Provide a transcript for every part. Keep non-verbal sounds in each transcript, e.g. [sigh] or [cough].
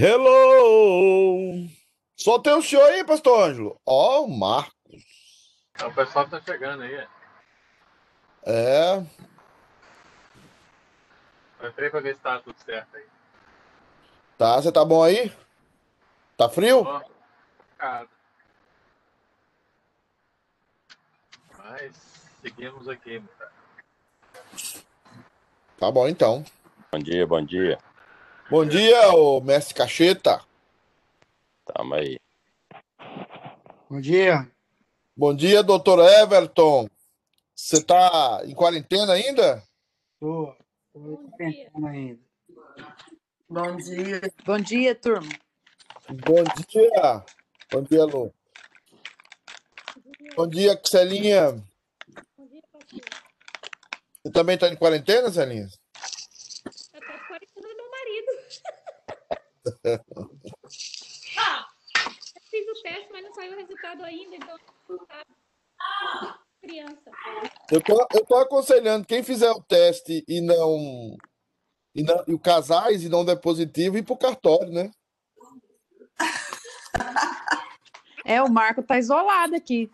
Hello! Só tem o senhor aí, pastor Ângelo. Ó, o Marcos. O pessoal tá chegando aí. É. Eu entrei pra ver se tá tudo certo aí. Tá, você tá bom aí? Tá frio? Cara. Mas seguimos aqui. Tá bom então. Bom dia, bom dia. Bom dia, ô mestre Cacheta. Tamo aí. Bom dia. Bom dia, doutor Everton. Você tá em quarentena ainda? Tô, tô pensando ainda. Bom dia. Bom dia, turma. Bom dia. Bom dia, Lu. Bom dia, Celinha. Você também tá em quarentena, Celinha? Eu tô de quarentena do meu marido. Eu fiz o teste, mas não saiu o resultado ainda, então criança. Eu tô, eu tô aconselhando quem fizer o teste e não. E, não, e o casais e não der positivo, ir pro cartório, né? É, o Marco tá isolado aqui.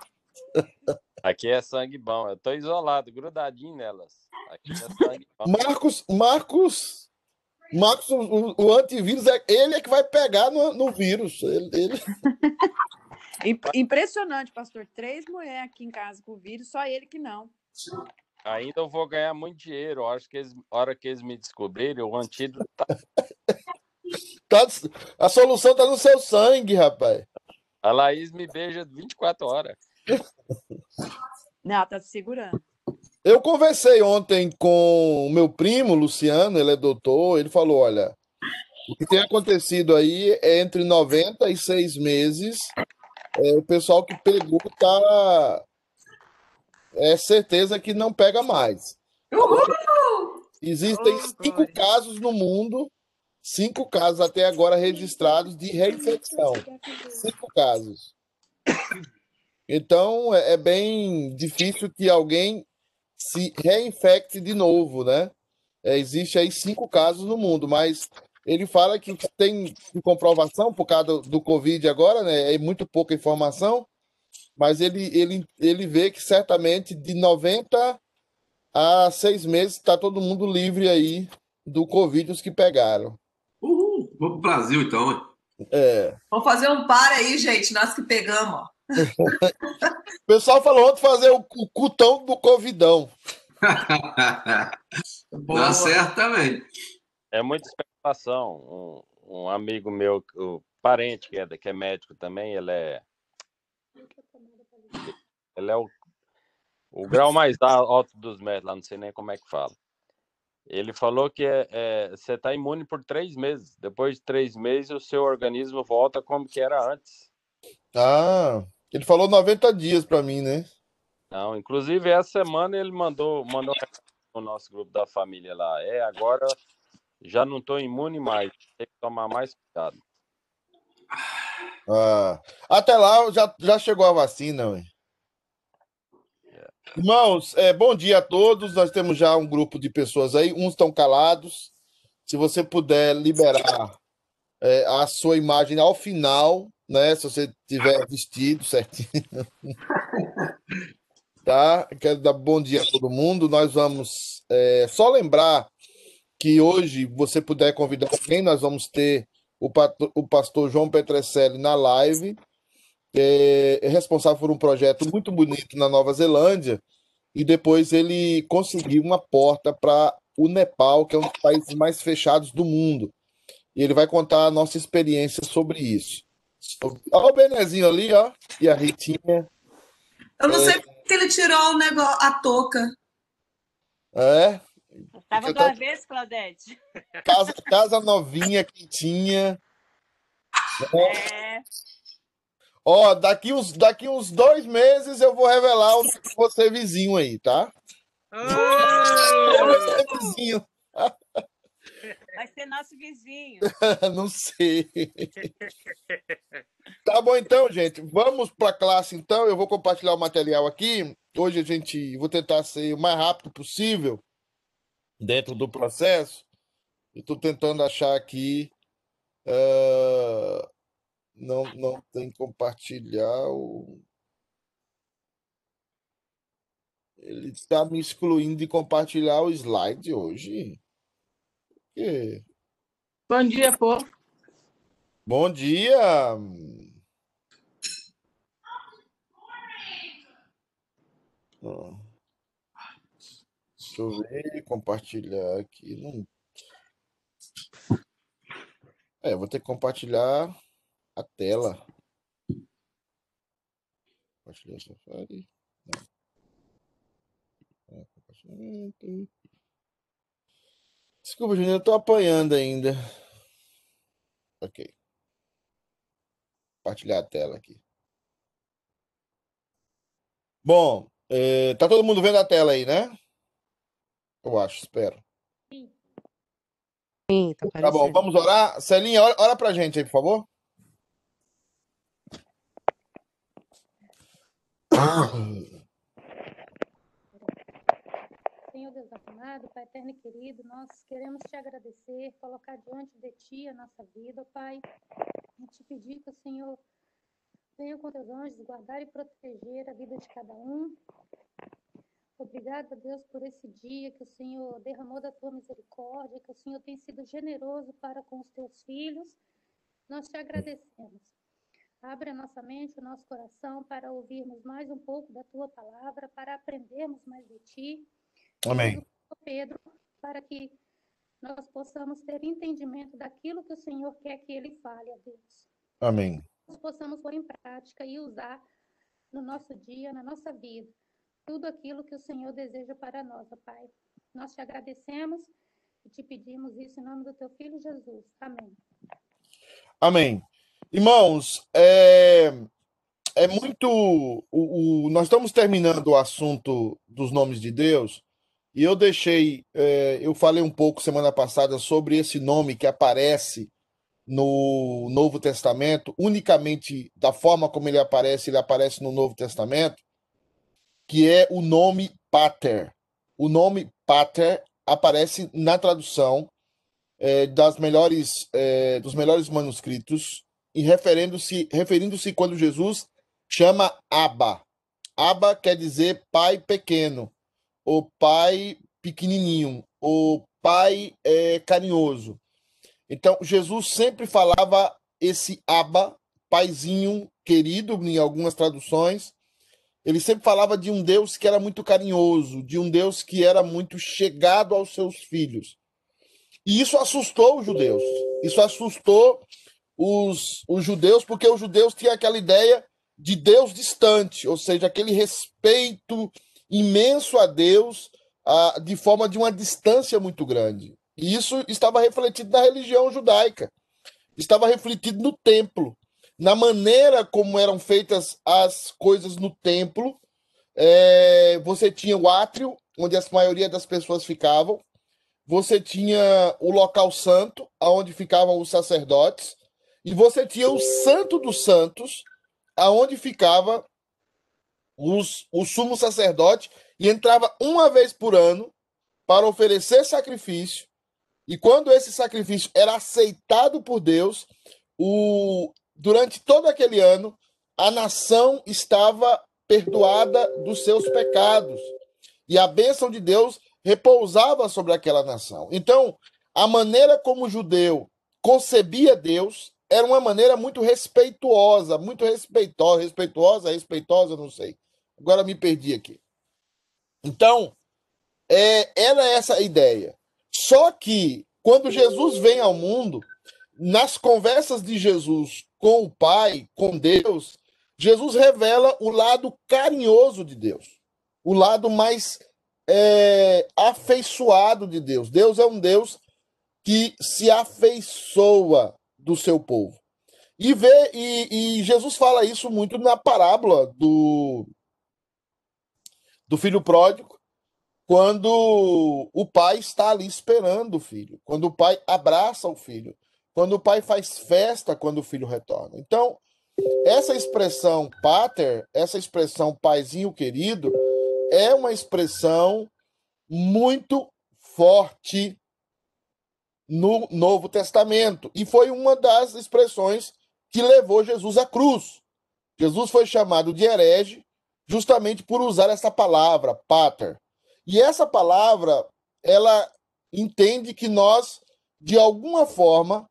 Aqui é sangue bom. Eu tô isolado, grudadinho nelas. Aqui é sangue bom. Marcos, Marcos, Marcos, o, o antivírus é ele é que vai pegar no, no vírus. Ele, ele- [laughs] Imp- Impressionante, pastor. Três mulheres aqui em casa com vírus, só ele que não. Ainda eu vou ganhar muito dinheiro. Acho que eles, hora que eles me descobrirem, o antídoto tá. [laughs] tá- a solução tá no seu sangue, rapaz. A Laís me beija 24 horas. Não, tá se segurando. Eu conversei ontem com o meu primo, Luciano, ele é doutor, ele falou, olha, o que tem acontecido aí é entre 90 e 6 meses, é, o pessoal que pegou tá é certeza que não pega mais. Existem Oh, cinco casos no mundo, cinco casos até agora registrados de reinfecção. Cinco casos. Então é, é bem difícil que alguém se reinfecte de novo, né? É, existe aí cinco casos no mundo, mas ele fala que tem de comprovação por causa do, do Covid agora, né? É muito pouca informação, mas ele, ele, ele vê que certamente de 90 a seis meses está todo mundo livre aí do Covid, os que pegaram. Uhul. Vamos pro Brasil, então. hein? É. Vamos fazer um par aí, gente. Nós que pegamos, ó. O pessoal falou ontem fazer o, o cutão do Covidão. [laughs] Dá certo também. É muita especulação. Um, um amigo meu, o parente que é, que é médico também, ele é. Ele é o, o grau mais a- alto dos médicos, lá não sei nem como é que fala. Ele falou que é, é, você está imune por três meses. Depois de três meses, o seu organismo volta como que era antes. Ah, ele falou 90 dias para mim, né? Não, inclusive essa semana ele mandou, mandou no nosso grupo da família lá. É, agora já não estou imune mais. Tem que tomar mais cuidado. Ah, até lá já, já chegou a vacina, ué. Irmãos, é, bom dia a todos. Nós temos já um grupo de pessoas aí, uns estão calados. Se você puder liberar é, a sua imagem ao final, né? Se você tiver vestido certinho. Tá? Quero dar bom dia a todo mundo. Nós vamos é, só lembrar que hoje, você puder convidar alguém, nós vamos ter o, pato- o pastor João Petrecelli na live. É, é responsável por um projeto muito bonito na Nova Zelândia. E depois ele conseguiu uma porta para o Nepal, que é um dos países mais fechados do mundo. E ele vai contar a nossa experiência sobre isso. Olha o Benezinho ali, ó. E a Ritinha. Eu não sei porque ele tirou o negócio, a touca. É, Tava Eu do avesso, Claudete. casa, casa novinha, quentinha. É. Ó, daqui uns, daqui uns dois meses eu vou revelar o que você vizinho aí, tá? Você vizinho. [laughs] Vai ser nosso vizinho. [laughs] Não sei. [laughs] Tá bom então, gente. Vamos para a classe então. Eu vou compartilhar o material aqui. Hoje a gente vou tentar ser o mais rápido possível dentro do processo. Eu estou tentando achar aqui Ah, não, não tem compartilhar o. Ele está me excluindo de compartilhar o slide hoje. Quê? Bom dia, povo. Bom dia! Deixa eu ver, compartilhar aqui. Não... É, vou ter que compartilhar a tela. Compartilhar Safari. Não. É, compartilhamento. Desculpa, Juninho, eu tô apanhando ainda. Ok. Compartilhar a tela aqui. Bom, eh, tá todo mundo vendo a tela aí, né? Eu acho, espero. Sim, tá Tá bom, vamos orar. Celinha, ora, ora pra gente aí, por favor. Senhor Deus amado, Pai eterno e querido, nós queremos te agradecer, colocar diante de Ti a nossa vida, ó Pai, e te pedir que o Senhor venha com teus anjos guardar e proteger a vida de cada um. Obrigada, Deus, por esse dia que o Senhor derramou da tua misericórdia, que o Senhor tem sido generoso para com os teus filhos. Nós te agradecemos. Abre a nossa mente, o nosso coração para ouvirmos mais um pouco da tua palavra, para aprendermos mais de ti. Amém. Pedro para que nós possamos ter entendimento daquilo que o Senhor quer que ele fale a Deus. Amém. Nós possamos pôr em prática e usar no nosso dia, na nossa vida, tudo aquilo que o Senhor deseja para nós, ó Pai. Nós te agradecemos e te pedimos isso em nome do teu filho Jesus. Amém. Amém. Irmãos, é, é muito. O, o- nós estamos terminando o assunto dos nomes de Deus, e eu deixei. é, eu falei um pouco semana passada sobre esse nome que aparece no Novo Testamento, unicamente da forma como ele aparece, ele aparece no Novo Testamento, que é o nome Pater. O nome Pater aparece na tradução é, das melhores, é, dos melhores manuscritos, e referindo-se referindo-se quando Jesus chama Abba. Abba quer dizer pai pequeno, ou pai pequenininho, ou pai é, carinhoso. Então, Jesus sempre falava esse Abba, paizinho querido, em algumas traduções. Ele sempre falava de um Deus que era muito carinhoso, de um Deus que era muito chegado aos seus filhos. E isso assustou os judeus. Isso assustou os, os judeus, porque os judeus tinham aquela ideia de Deus distante, ou seja, aquele respeito imenso a Deus ah, de forma de uma distância muito grande. E isso estava refletido na religião judaica, estava refletido no templo, na maneira como eram feitas as coisas no templo. É, você tinha o átrio, onde a maioria das pessoas ficavam, você tinha o local santo, aonde ficavam os sacerdotes, e você tinha o santo dos santos, aonde ficava os, o sumo sacerdote, e entrava uma vez por ano para oferecer sacrifício, e quando esse sacrifício era aceitado por Deus, o, durante todo aquele ano, a nação estava perdoada dos seus pecados, e a bênção de Deus repousava sobre aquela nação. Então, a maneira como o judeu concebia Deus era uma maneira muito respeituosa, muito respeitosa, respeituosa, respeitosa, não sei. Agora me perdi aqui. Então, é, era essa a ideia. Só que quando Jesus vem ao mundo, nas conversas de Jesus com o Pai, com Deus, Jesus revela o lado carinhoso de Deus, o lado mais é, afeiçoado de Deus. Deus é um Deus que se afeiçoa do seu povo. E, vê, e, e Jesus fala isso muito na parábola do, do filho pródigo, quando o pai está ali esperando o filho, quando o pai abraça o filho, quando o pai faz festa quando o filho retorna. Então, essa expressão pater, essa expressão paizinho querido, é uma expressão muito forte no Novo Testamento. E foi uma das expressões que levou Jesus à cruz. Jesus foi chamado de herege justamente por usar essa palavra, pater. E essa palavra, ela entende que nós, de alguma forma,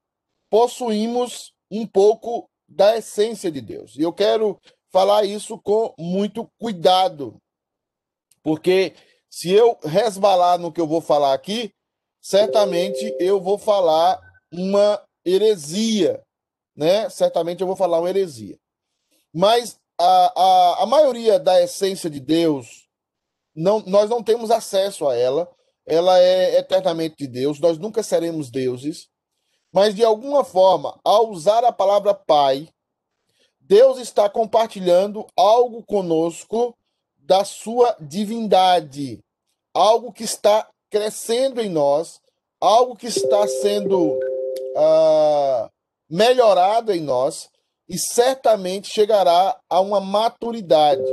possuímos um pouco da essência de Deus. E eu quero falar isso com muito cuidado, porque se eu resbalar no que eu vou falar aqui, certamente eu vou falar uma heresia, né? Certamente eu vou falar uma heresia. Mas a, a, a maioria da essência de Deus, não, nós não temos acesso a ela. Ela é eternamente de Deus, nós nunca seremos deuses. Mas, de alguma forma, ao usar a palavra Pai, Deus está compartilhando algo conosco da sua divindade, algo que está crescendo em nós, algo que está sendo uh, melhorado em nós e certamente chegará a uma maturidade.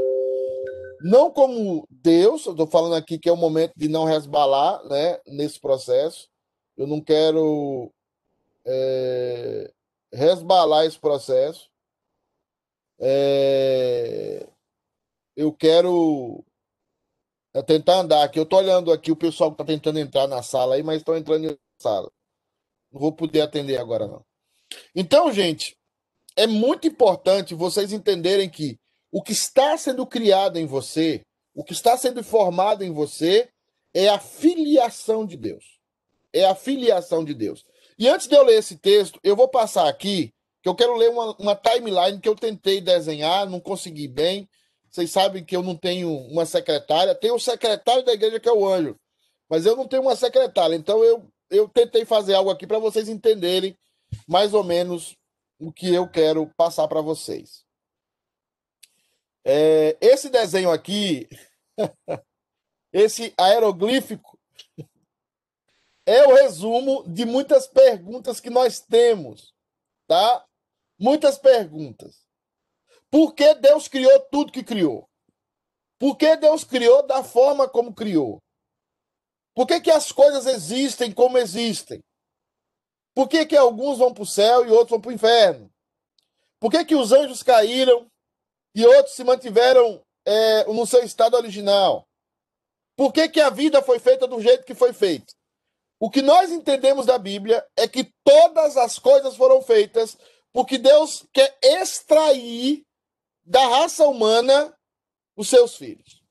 Não como Deus, eu estou falando aqui que é o momento de não resbalar né, nesse processo. Eu não quero é, resbalar esse processo. É, eu quero é tentar andar aqui. Eu estou olhando aqui o pessoal que está tentando entrar na sala aí, mas estão entrando na sala. Não vou poder atender agora, não. Então, gente, é muito importante vocês entenderem que o que está sendo criado em você, o que está sendo formado em você, é a filiação de Deus. É a filiação de Deus. E antes de eu ler esse texto, eu vou passar aqui, que eu quero ler uma, uma timeline que eu tentei desenhar, não consegui bem. Vocês sabem que eu não tenho uma secretária. Tenho o secretário da igreja, que é o anjo. Mas eu não tenho uma secretária. Então eu, eu tentei fazer algo aqui para vocês entenderem mais ou menos o que eu quero passar para vocês. É, esse desenho aqui, [laughs] esse aeroglífico, é o resumo de muitas perguntas que nós temos, tá? Muitas perguntas. Por que Deus criou tudo que criou? Por que Deus criou da forma como criou? Por que, que as coisas existem como existem? Por que, que alguns vão para o céu e outros vão para o inferno? Por que, que os anjos caíram e outros se mantiveram é, no seu estado original? Por que, que a vida foi feita do jeito que foi feita? O que nós entendemos da Bíblia é que todas as coisas foram feitas porque Deus quer extrair da raça humana os seus filhos.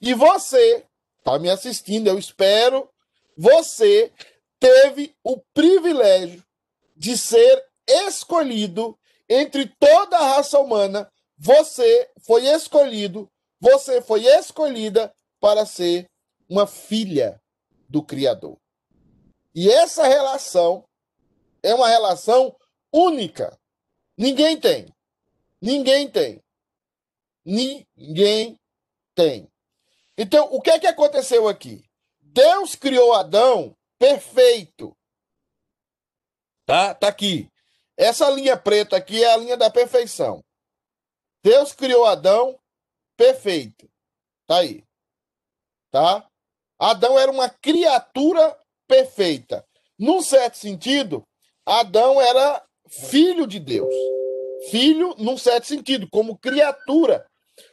E você, está me assistindo, eu espero, você teve o privilégio de ser escolhido entre toda a raça humana. Você foi escolhido, você foi escolhida para ser uma filha do Criador. E essa relação é uma relação única. Ninguém tem. Ninguém tem. Ninguém tem. Então, o que é que aconteceu aqui? Deus criou Adão perfeito. Tá? Tá aqui. Essa linha preta aqui é a linha da perfeição. Deus criou Adão perfeito. Tá aí. Tá? Adão era uma criatura perfeita. Num certo sentido, Adão era filho de Deus. Filho, num certo sentido, como criatura.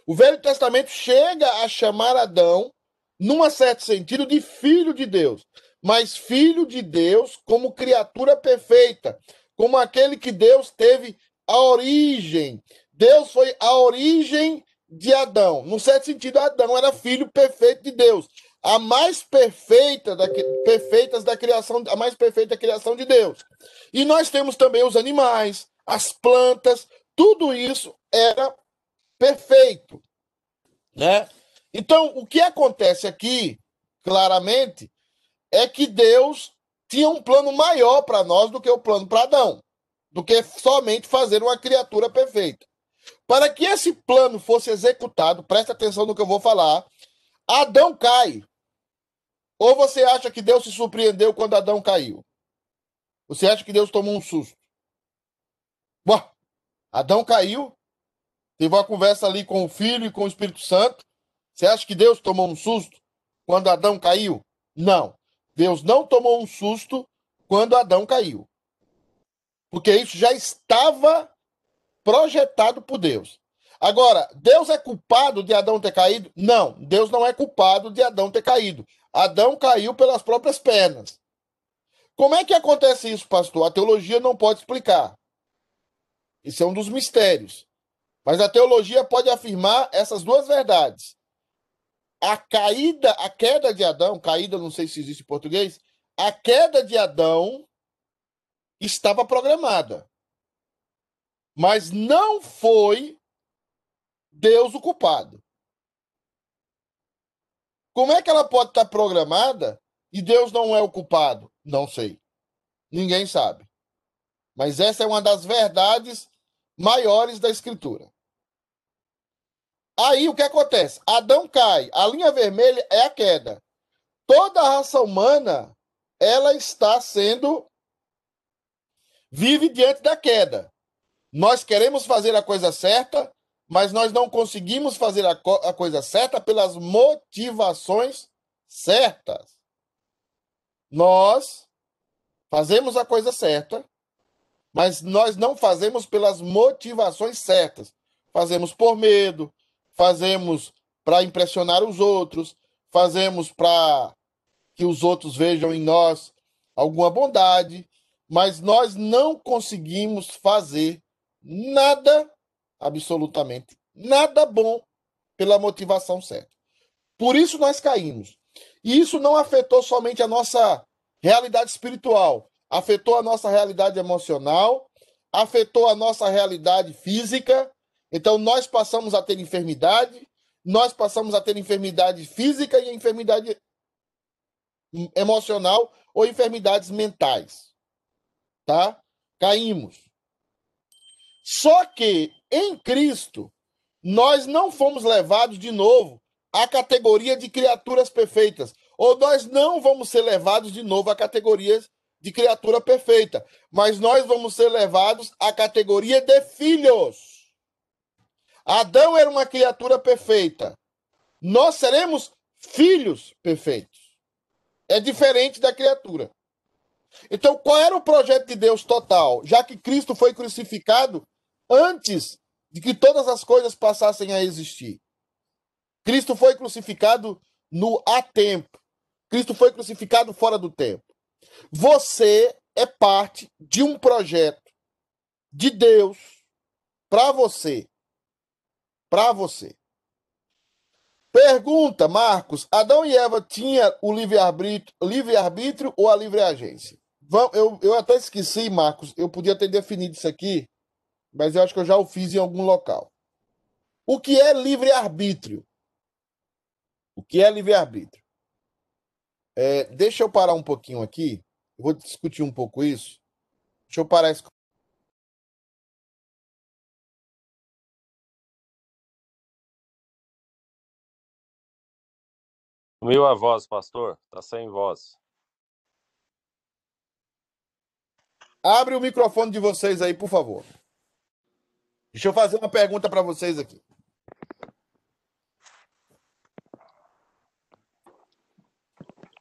O Velho Testamento chega a chamar Adão, num certo sentido, de filho de Deus mas filho de Deus como criatura perfeita, como aquele que Deus teve a origem. Deus foi a origem de Adão. No certo sentido, Adão era filho perfeito de Deus. A mais perfeita da, perfeitas da criação, a mais perfeita criação de Deus. E nós temos também os animais, as plantas, tudo isso era perfeito, né? Então, o que acontece aqui, claramente, é que Deus tinha um plano maior para nós do que o plano para Adão, do que somente fazer uma criatura perfeita. Para que esse plano fosse executado, presta atenção no que eu vou falar. Adão cai. Ou você acha que Deus se surpreendeu quando Adão caiu? Você acha que Deus tomou um susto? Bom, Adão caiu, teve uma conversa ali com o Filho e com o Espírito Santo. Você acha que Deus tomou um susto quando Adão caiu? Não. Deus não tomou um susto quando Adão caiu. Porque isso já estava projetado por Deus. Agora, Deus é culpado de Adão ter caído? Não, Deus não é culpado de Adão ter caído. Adão caiu pelas próprias pernas. Como é que acontece isso, pastor? A teologia não pode explicar. Isso é um dos mistérios. Mas a teologia pode afirmar essas duas verdades. A caída, a queda de Adão, caída, não sei se existe em português, a queda de Adão estava programada. Mas não foi Deus o culpado. Como é que ela pode estar programada e Deus não é o culpado? Não sei. Ninguém sabe. Mas essa é uma das verdades maiores da Escritura. Aí o que acontece? Adão cai. A linha vermelha é a queda. Toda a raça humana ela está sendo vive diante da queda. Nós queremos fazer a coisa certa, mas nós não conseguimos fazer a, co a coisa certa pelas motivações certas. Nós fazemos a coisa certa, mas nós não fazemos pelas motivações certas. Fazemos por medo, fazemos para impressionar os outros, fazemos para que os outros vejam em nós alguma bondade, mas nós não conseguimos fazer nada absolutamente nada bom pela motivação certa. Por isso nós caímos. E isso não afetou somente a nossa realidade espiritual, afetou a nossa realidade emocional, afetou a nossa realidade física. Então nós passamos a ter enfermidade, nós passamos a ter enfermidade física e enfermidade emocional ou enfermidades mentais. Tá? Caímos. Só que em Cristo, nós não fomos levados de novo à categoria de criaturas perfeitas, ou nós não vamos ser levados de novo à categoria de criatura perfeita, mas nós vamos ser levados à categoria de filhos. Adão era uma criatura perfeita. Nós seremos filhos perfeitos. É diferente da criatura. Então, qual era o projeto de Deus total? Já que Cristo foi crucificado, antes de que todas as coisas passassem a existir. Cristo foi crucificado no há tempo. Cristo foi crucificado fora do tempo. Você é parte de um projeto de Deus para você. Para você. Pergunta, Marcos: Adão e Eva tinham o livre-arbítrio livre -arbítrio ou a livre agência? Eu, eu até esqueci, Marcos, eu podia ter definido isso aqui mas eu acho que eu já o fiz em algum local. O que é livre-arbítrio? O que é livre-arbítrio? É, deixa eu parar um pouquinho aqui. Vou discutir um pouco isso. Deixa eu parar esse. Sumiu a voz, pastor. Tá sem voz. Abre o microfone de vocês aí, por favor. Deixa eu fazer uma pergunta para vocês aqui.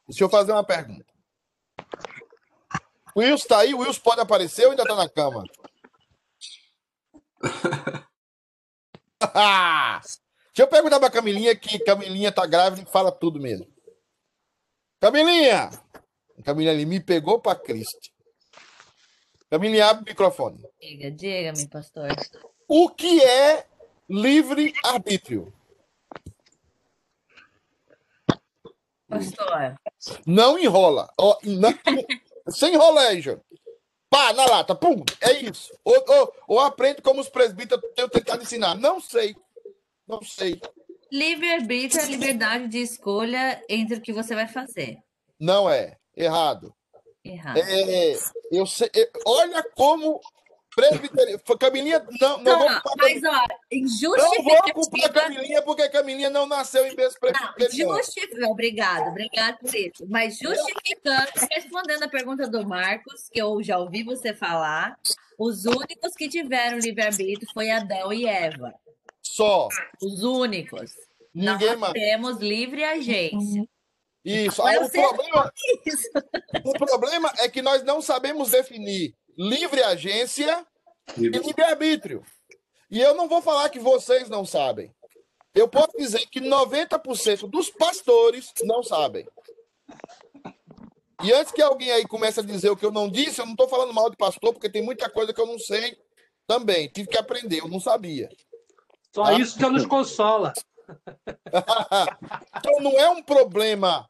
Deixa eu fazer uma pergunta. O Wilson está aí? O Wilson pode aparecer ou ainda está na cama? [laughs] [laughs] Deixa eu perguntar para Camilinha que Camilinha tá grávida e fala tudo mesmo. Camilinha! Camilinha ali me pegou para Cristo. Camilinha, abre o microfone. Diga, diga-me, pastor. O que é livre-arbítrio? Pastor. Não enrola. Oh, não, sem enrolejo. Pá, na lata, pum, é isso. Ou, ou, ou aprende como os presbíteros têm tentado ensinar. Não sei. Não sei. Livre-arbítrio é a liberdade de escolha entre o que você vai fazer. Não é. Errado. Errado. É, eu sei, olha como Presbiteriano. Camilinha, não, não, Não, vou culpar mas ó, Não vou culpar. Camilinha porque a Camilinha não nasceu em berço presbiteriano. justifica... Obrigado, obrigado por isso. Mas justificando, respondendo a pergunta do Marcos, que eu já ouvi você falar, os únicos que tiveram livre-arbítrio foi Adão e Eva. Só. Os únicos. Ninguém Nós mais. temos livre agência. Isso. Mas Ah, o, problema, isso. o problema é que nós não sabemos definir livre agência e livre-arbítrio. E eu não vou falar que vocês não sabem. Eu posso dizer que 90% dos pastores não sabem. E antes que alguém aí comece a dizer o que eu não disse, eu não estou falando mal de pastor, porque tem muita coisa que eu não sei também. Tive que aprender, eu não sabia. Só Tá? isso já nos consola. [laughs] então não é um problema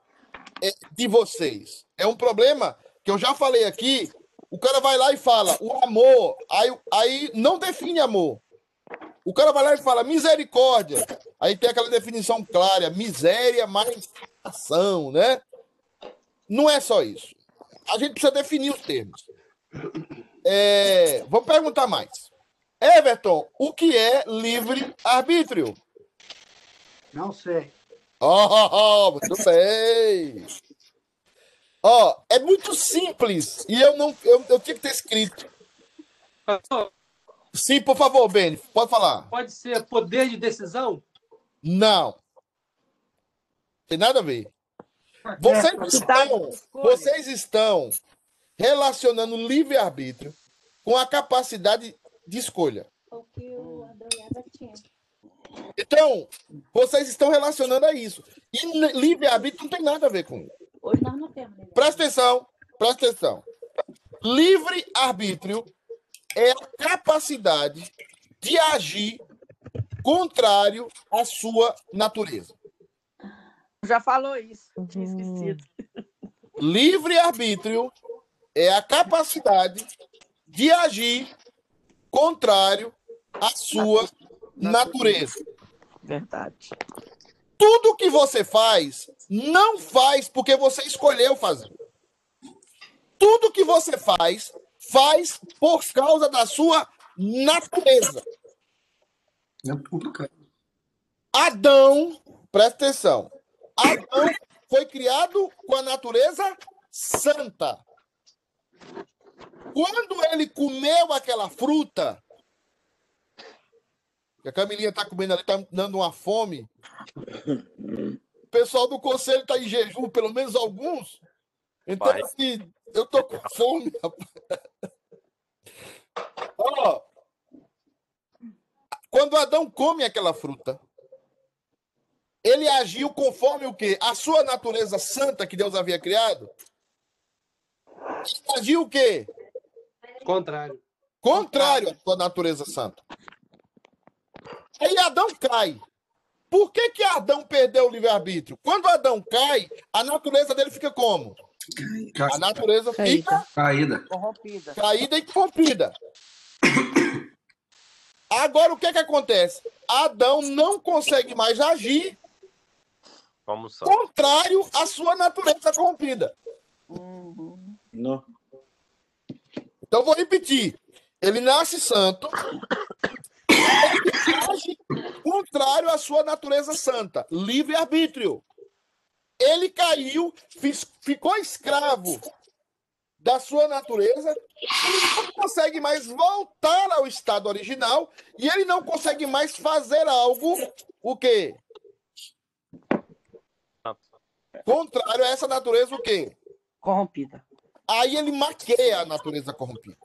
é, de vocês. É um problema que eu já falei aqui. O cara vai lá e fala o amor, aí, aí não define amor. O cara vai lá e fala misericórdia. Aí tem aquela definição clara, miséria mais ação, né? Não é só isso. A gente precisa definir os termos. É, vamos perguntar mais. Everton, o que é livre-arbítrio? Não sei. Oh, muito bem. Ó, é muito simples. E eu não. Eu, eu tinha que ter escrito. Sim, por favor, Beni, pode falar. Pode ser poder de decisão? Não. Tem nada a ver. Vocês estão, vocês estão relacionando livre-arbítrio com a capacidade de escolha. O que o Adão Eva tinham. Então, vocês estão relacionando a isso. E li- livre-arbítrio não tem nada a ver com isso. Hoje nós não temos. Presta atenção, presta atenção. Livre-arbítrio é a capacidade de agir contrário à sua natureza. Já falou isso, tinha esquecido. [laughs] Livre-arbítrio é a capacidade de agir contrário à sua natureza. Verdade. Tudo que você faz, não faz porque você escolheu fazer. Tudo que você faz, faz por causa da sua natureza. É. Adão, presta atenção. Adão foi criado com a natureza santa. Quando ele comeu aquela fruta, que a Camilinha está comendo ali, está dando uma fome. O pessoal do conselho está em jejum, pelo menos alguns. Então, Vai. assim, eu tô com fome, [laughs] rapaz. Ó, quando Adão come aquela fruta, ele agiu conforme o quê? A sua natureza santa que Deus havia criado. Ele agiu o quê? Contrário. Contrário à sua natureza santa. Aí Adão cai. Por que, que Adão perdeu o livre-arbítrio? Quando Adão cai, a natureza dele fica como? A natureza fica Caída. Corrompida. caída e corrompida. Agora, o que, que acontece? Adão não consegue mais agir contrário à sua natureza corrompida. Não. Então, vou repetir. Ele nasce santo, ele age contrário à sua natureza santa, livre-arbítrio. Ele caiu, ficou escravo da sua natureza, ele não consegue mais voltar ao estado original e ele não consegue mais fazer algo, o quê? Contrário a essa natureza, o quê? Corrompida. Aí ele maqueia a natureza corrompida.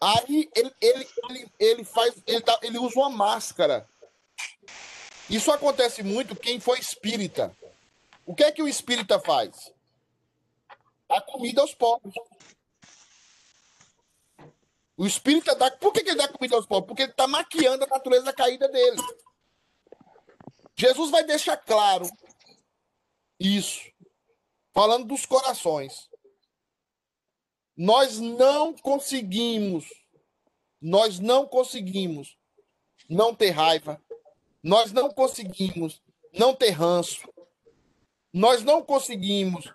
Aí ele, ele, ele, ele faz, ele, dá- ele usa uma máscara. Isso acontece muito quem foi espírita. O que é que o espírita faz? A comida aos pobres. O espírita dá. Por que, que ele dá comida aos pobres? Porque ele está maquiando a natureza caída dele. Jesus vai deixar claro isso, falando dos corações. Nós não conseguimos, nós não conseguimos não ter raiva, nós não conseguimos não ter ranço, nós não conseguimos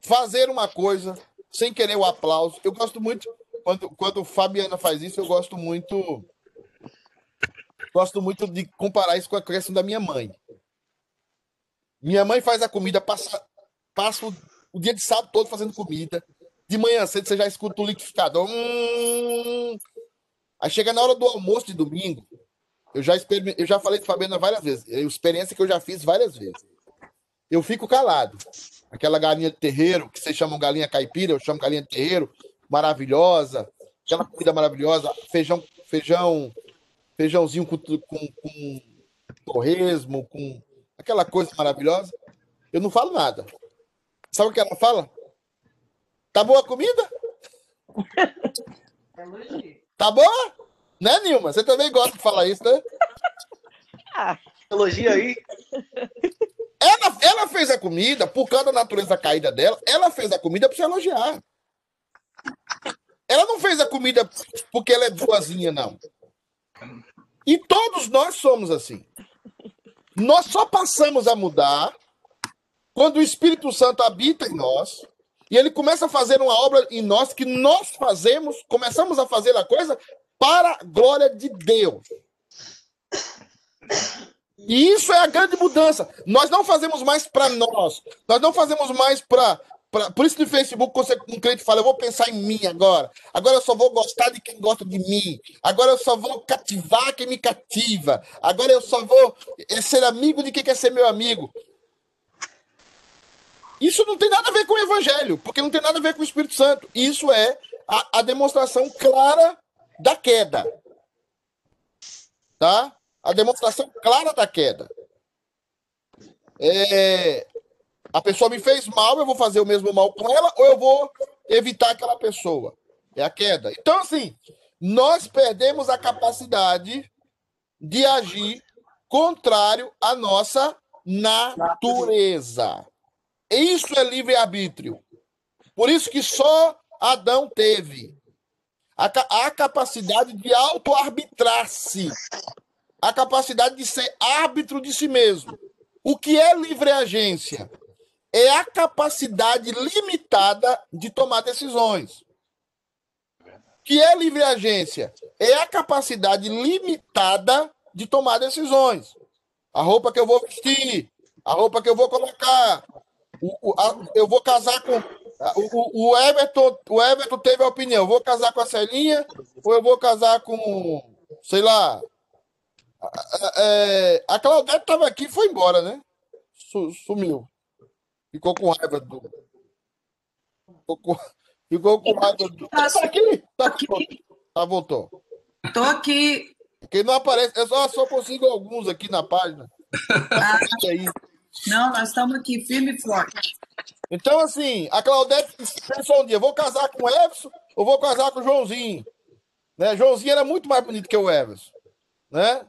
fazer uma coisa sem querer o aplauso. Eu gosto muito, quando, quando Fabiana faz isso, eu gosto muito. Gosto muito de comparar isso com a questão da minha mãe. Minha mãe faz a comida, passa, passa o, o dia de sábado todo fazendo comida. De manhã cedo você já escuta o liquidificador. Hum. Aí chega na hora do almoço de domingo. Eu já, experime- eu já falei com a Fabiana várias vezes. É experiência que eu já fiz várias vezes. eu fico calado. Aquela galinha de terreiro, que vocês chamam galinha caipira, eu chamo galinha de terreiro, maravilhosa, aquela comida maravilhosa, feijão, feijão, feijãozinho com, com, com torresmo, com aquela coisa maravilhosa. Eu não falo nada. Sabe o que ela fala? Tá boa a comida? Tá boa? Né, Nilma? Você também gosta de falar isso, né? Elogia aí. Ela, ela fez a comida por causa da natureza caída dela. Ela fez a comida para se elogiar. Ela não fez a comida porque ela é boazinha, não. E todos nós somos assim. Nós só passamos a mudar quando o Espírito Santo habita em nós e ele começa a fazer uma obra em nós que nós fazemos, começamos a fazer a coisa para a glória de Deus. E isso é a grande mudança. Nós não fazemos mais para nós. Nós não fazemos mais para. Pra... Por isso no Facebook, um cliente fala, eu vou pensar em mim agora. Agora eu só vou gostar de quem gosta de mim. Agora eu só vou cativar quem me cativa. Agora eu só vou eh, ser amigo de quem quer ser meu amigo. Isso não tem nada a ver com o Evangelho, porque não tem nada a ver com o Espírito Santo. Isso é a, a demonstração clara da queda. Tá? A demonstração clara da queda. É, a pessoa me fez mal, eu vou fazer o mesmo mal com ela ou eu vou evitar aquela pessoa? É a queda. Então, assim, nós perdemos a capacidade de agir contrário à nossa natureza. Isso é livre-arbítrio. Por isso que só Adão teve a, a capacidade de auto-arbitrar-se, a capacidade de ser árbitro de si mesmo. O que é livre agência? É a capacidade limitada de tomar decisões. O que é livre agência? É a capacidade limitada de tomar decisões. A roupa que eu vou vestir, a roupa que eu vou colocar, o- o- a- eu vou casar com. O, o Everton, o Everton teve a opinião: eu vou casar com a Celinha ou eu vou casar com, sei lá. a- a- é, a Claudete estava aqui e foi embora, né? Su- Sumiu. Ficou com raiva do. Ficou com, ficou com raiva do. Tá aqui, tá aqui. Tá, voltou. Tô aqui. Quem não aparece, eu só, só consigo alguns aqui na página. E aí? Não, nós estamos aqui, firme e forte. Então, assim, a Claudete pensou um dia: vou casar com o Everson ou vou casar com o Joãozinho? Né? Joãozinho era muito mais bonito que o Everson. Né?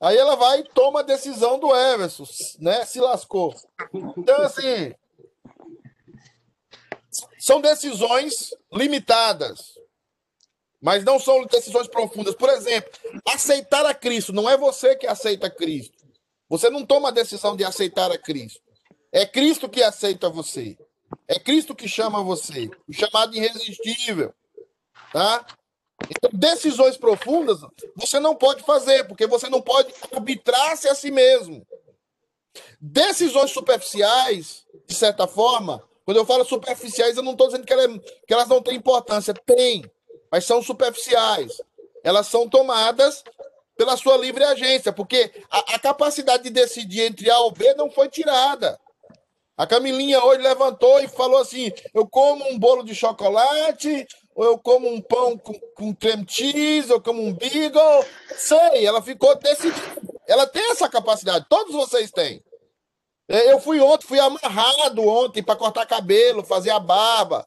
Aí ela vai e toma a decisão do Everson, né? Se lascou. Então, assim, são decisões limitadas, mas não são decisões profundas. Por exemplo, aceitar a Cristo não é você que aceita Cristo. Você não toma a decisão de aceitar a Cristo. É Cristo que aceita você. É Cristo que chama você. O chamado irresistível. Tá? Então, decisões profundas você não pode fazer, porque você não pode arbitrar-se a si mesmo. Decisões superficiais, de certa forma, quando eu falo superficiais, eu não estou dizendo que, ela- que elas não têm importância. Tem, mas são superficiais. Elas são tomadas pela sua livre agência, porque a, a capacidade de decidir entre A ou B não foi tirada. A Camilinha hoje levantou e falou assim: eu como um bolo de chocolate, ou eu como um pão com, com creme cheese, ou como um beagle. Sei, ela ficou decidida. Ela tem essa capacidade, todos vocês têm. É, Eu fui ontem, fui amarrado ontem para cortar cabelo, fazer a barba.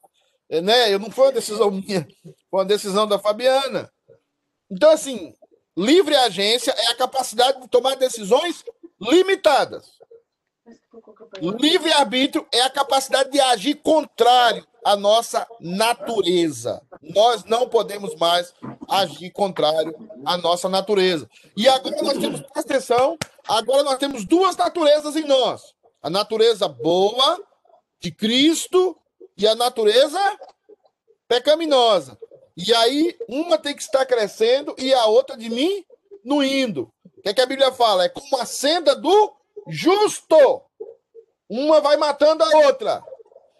É, Né? Eu não foi uma decisão minha, foi uma decisão da Fabiana. Então, assim, livre agência é a capacidade de tomar decisões limitadas. Livre-arbítrio é a capacidade de agir contrário à nossa natureza. Nós não podemos mais agir contrário à nossa natureza. E agora nós temos, atenção, agora nós temos duas naturezas em nós: a natureza boa de Cristo e a natureza pecaminosa. E aí, uma tem que estar crescendo e a outra diminuindo. O que, é que a Bíblia fala? É como a senda do justo. Uma vai matando a outra.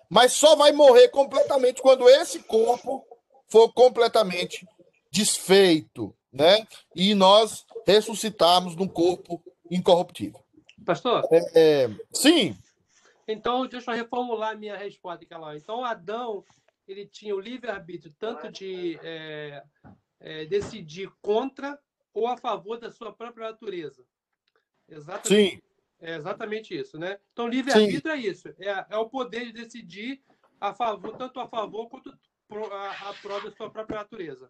Mas só vai morrer completamente quando esse corpo for completamente desfeito, né? E nós ressuscitarmos num corpo incorruptível. Pastor? É, sim. Então, deixa eu reformular a minha resposta aqui lá. Então, Adão, ele tinha o livre-arbítrio tanto de é, é, decidir contra ou a favor da sua própria natureza. Exatamente. Sim. É exatamente isso, né? Então, livre-arbítrio é isso. É, é o poder de decidir a favor, tanto a favor quanto a, a prol da sua própria natureza.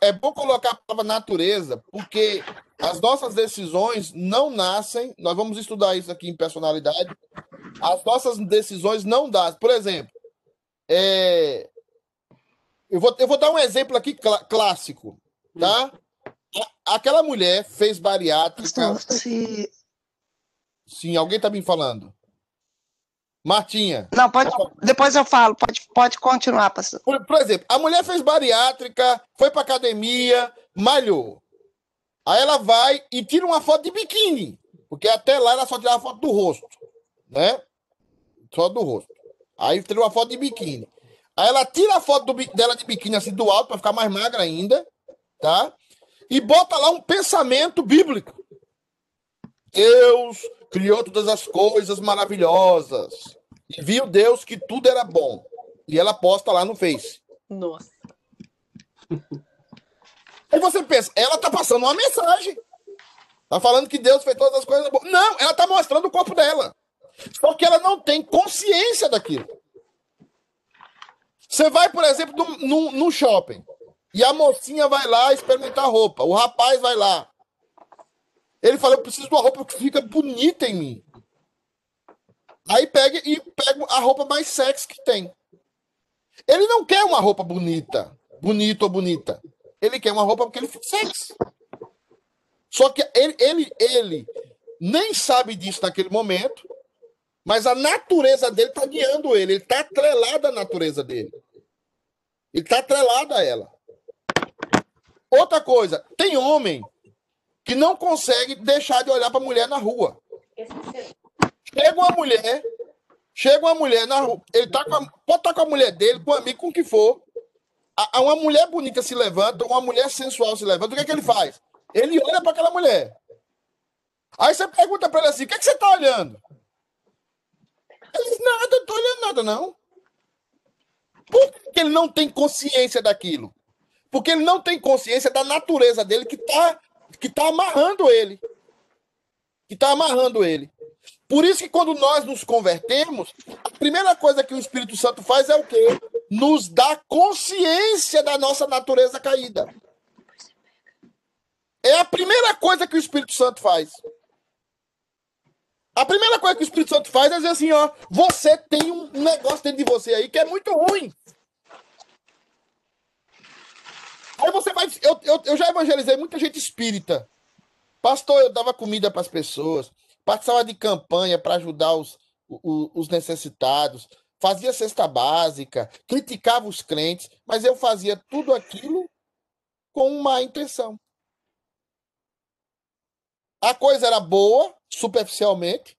É bom colocar a palavra natureza, porque as nossas decisões não nascem. Nós vamos estudar isso aqui em personalidade. As nossas decisões não dão. Por exemplo, é, eu, vou, eu vou dar um exemplo aqui clá- clássico, tá? A- Aquela mulher fez bariátrica. Se... Sim, alguém tá me falando. Martinha. Não, pode, depois eu falo, pode, pode continuar, pastor. Por, por exemplo, a mulher fez bariátrica, foi pra academia, malhou. Aí ela vai e tira uma foto de biquíni, porque até lá ela só tirava foto do rosto, né? Só do rosto. Aí tira uma foto de biquíni. Aí ela tira a foto do dela de biquíni assim do alto para ficar mais magra ainda, tá? E bota lá um pensamento bíblico. Deus criou todas as coisas maravilhosas. E viu Deus que tudo era bom. E ela posta lá no Face. Nossa. Aí você pensa, ela tá passando uma mensagem. Tá falando que Deus fez todas as coisas boas. Não, ela tá mostrando o corpo dela. Só que ela não tem consciência daquilo. Você vai, por exemplo, num, num- shopping. E a mocinha vai lá experimentar roupa. O rapaz vai lá. Ele fala, eu preciso de uma roupa que fica bonita em mim. Aí pega e pega a roupa mais sexy que tem. Ele não quer uma roupa bonita. Bonito ou bonita. Ele quer uma roupa porque ele fica sexy. Só que ele, ele, ele nem sabe disso naquele momento, mas a natureza dele está guiando ele. Ele está atrelado à natureza dele. Ele está atrelado a ela. Outra coisa, tem homem que não consegue deixar de olhar para mulher na rua. Chega uma mulher, chega uma mulher na rua, ele tá com a, pode estar com a mulher dele, com um amigo, com o que for. A, a- uma mulher bonita se levanta, uma mulher sensual se levanta, o que é que ele faz? Ele olha para aquela mulher. Aí você pergunta para ele assim: o que, é que você tá olhando? Diz: nada, não tô olhando nada, não. Por que ele não tem consciência daquilo? Porque ele não tem consciência da natureza dele que tá, que tá amarrando ele. Que tá amarrando ele. Por isso que quando nós nos convertemos, a primeira coisa que o Espírito Santo faz é o quê? Nos dá consciência da nossa natureza caída. É a primeira coisa que o Espírito Santo faz. A primeira coisa que o Espírito Santo faz é dizer assim, ó, você tem um negócio dentro de você aí que é muito ruim. Aí você vai. Eu, eu, eu já evangelizei muita gente espírita. Pastor, eu dava comida para as pessoas, participava de campanha para ajudar os, o- os necessitados, fazia cesta básica, criticava os crentes, mas eu fazia tudo aquilo com uma intenção. A coisa era boa, superficialmente,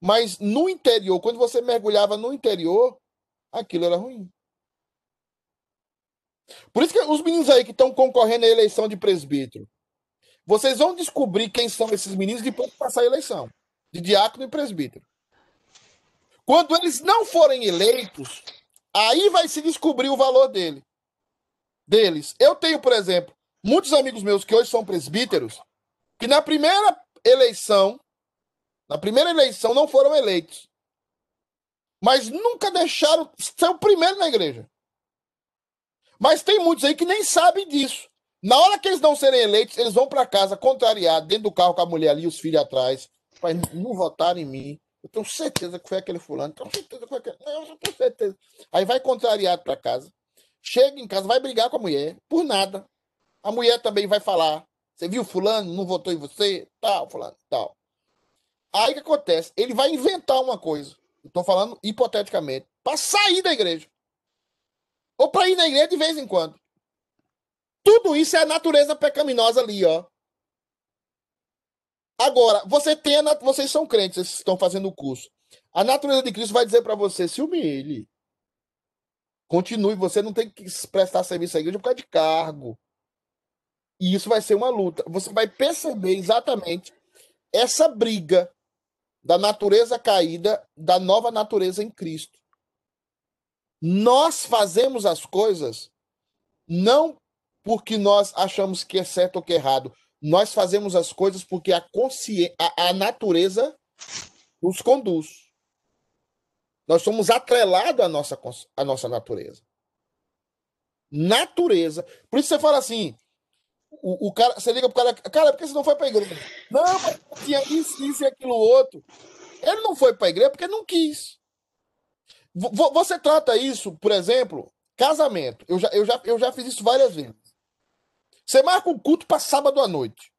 mas no interior, quando você mergulhava no interior, aquilo era ruim. Por isso que os meninos aí que estão concorrendo à eleição de presbítero, vocês vão descobrir quem são esses meninos depois que passar a eleição de diácono e presbítero. Quando eles não forem eleitos, aí vai se descobrir o valor dele, deles. Eu tenho, por exemplo, muitos amigos meus que hoje são presbíteros, que na primeira eleição, na primeira eleição não foram eleitos, mas nunca deixaram ser o primeiro na igreja. Mas tem muitos aí que nem sabem disso. Na hora que eles não serem eleitos, eles vão para casa contrariados, dentro do carro com a mulher ali, os filhos atrás. Pai, não votaram em mim. Eu tenho certeza que foi aquele fulano. Tenho certeza que foi aquele. Não, eu tenho certeza. Aí vai contrariado para casa. Chega em casa, vai brigar com a mulher, por nada. A mulher também vai falar. Você viu fulano, não votou em você? Tal, fulano, tal. Aí que acontece? Ele vai inventar uma coisa. Estou falando hipoteticamente. Para sair da igreja. Ou para ir na igreja de vez em quando. Tudo isso é a natureza pecaminosa ali, ó. Agora, você tem a nat... vocês são crentes, vocês estão fazendo o curso. A natureza de Cristo vai dizer para você: se humilhe. Continue, você não tem que prestar serviço à igreja por causa de cargo. E isso vai ser uma luta. Você vai perceber exatamente essa briga da natureza caída, da nova natureza em Cristo. Nós fazemos as coisas não porque nós achamos que é certo ou que é errado. Nós fazemos as coisas porque a, consciência, a, a natureza nos conduz. Nós somos atrelados à nossa, à nossa natureza. Natureza. Por isso você fala assim: o, o cara, você liga pro cara, cara, por que você não foi pra igreja? Não, mas tinha isso, isso e aquilo outro. Ele não foi pra igreja porque não quis. V você trata isso, por exemplo, casamento. Eu já, eu, já, eu já fiz isso várias vezes. Você marca um culto para sábado à noite.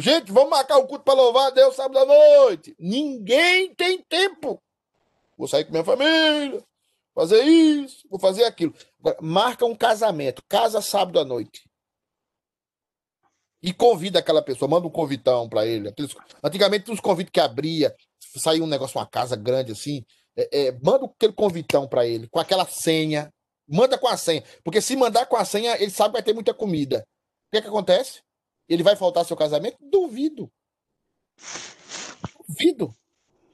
Gente, vamos marcar um culto para louvar a Deus sábado à noite. Ninguém tem tempo. Vou sair com minha família, fazer isso, vou fazer aquilo. Agora, marca um casamento, casa sábado à noite. E convida aquela pessoa, manda um convitão para ele. Aqueles... Antigamente uns convites que abria, saía um negócio, uma casa grande assim. É, é, manda aquele convitão para ele, com aquela senha. Manda com a senha. Porque se mandar com a senha, ele sabe que vai ter muita comida que, que acontece? Ele vai faltar seu casamento? Duvido. Duvido.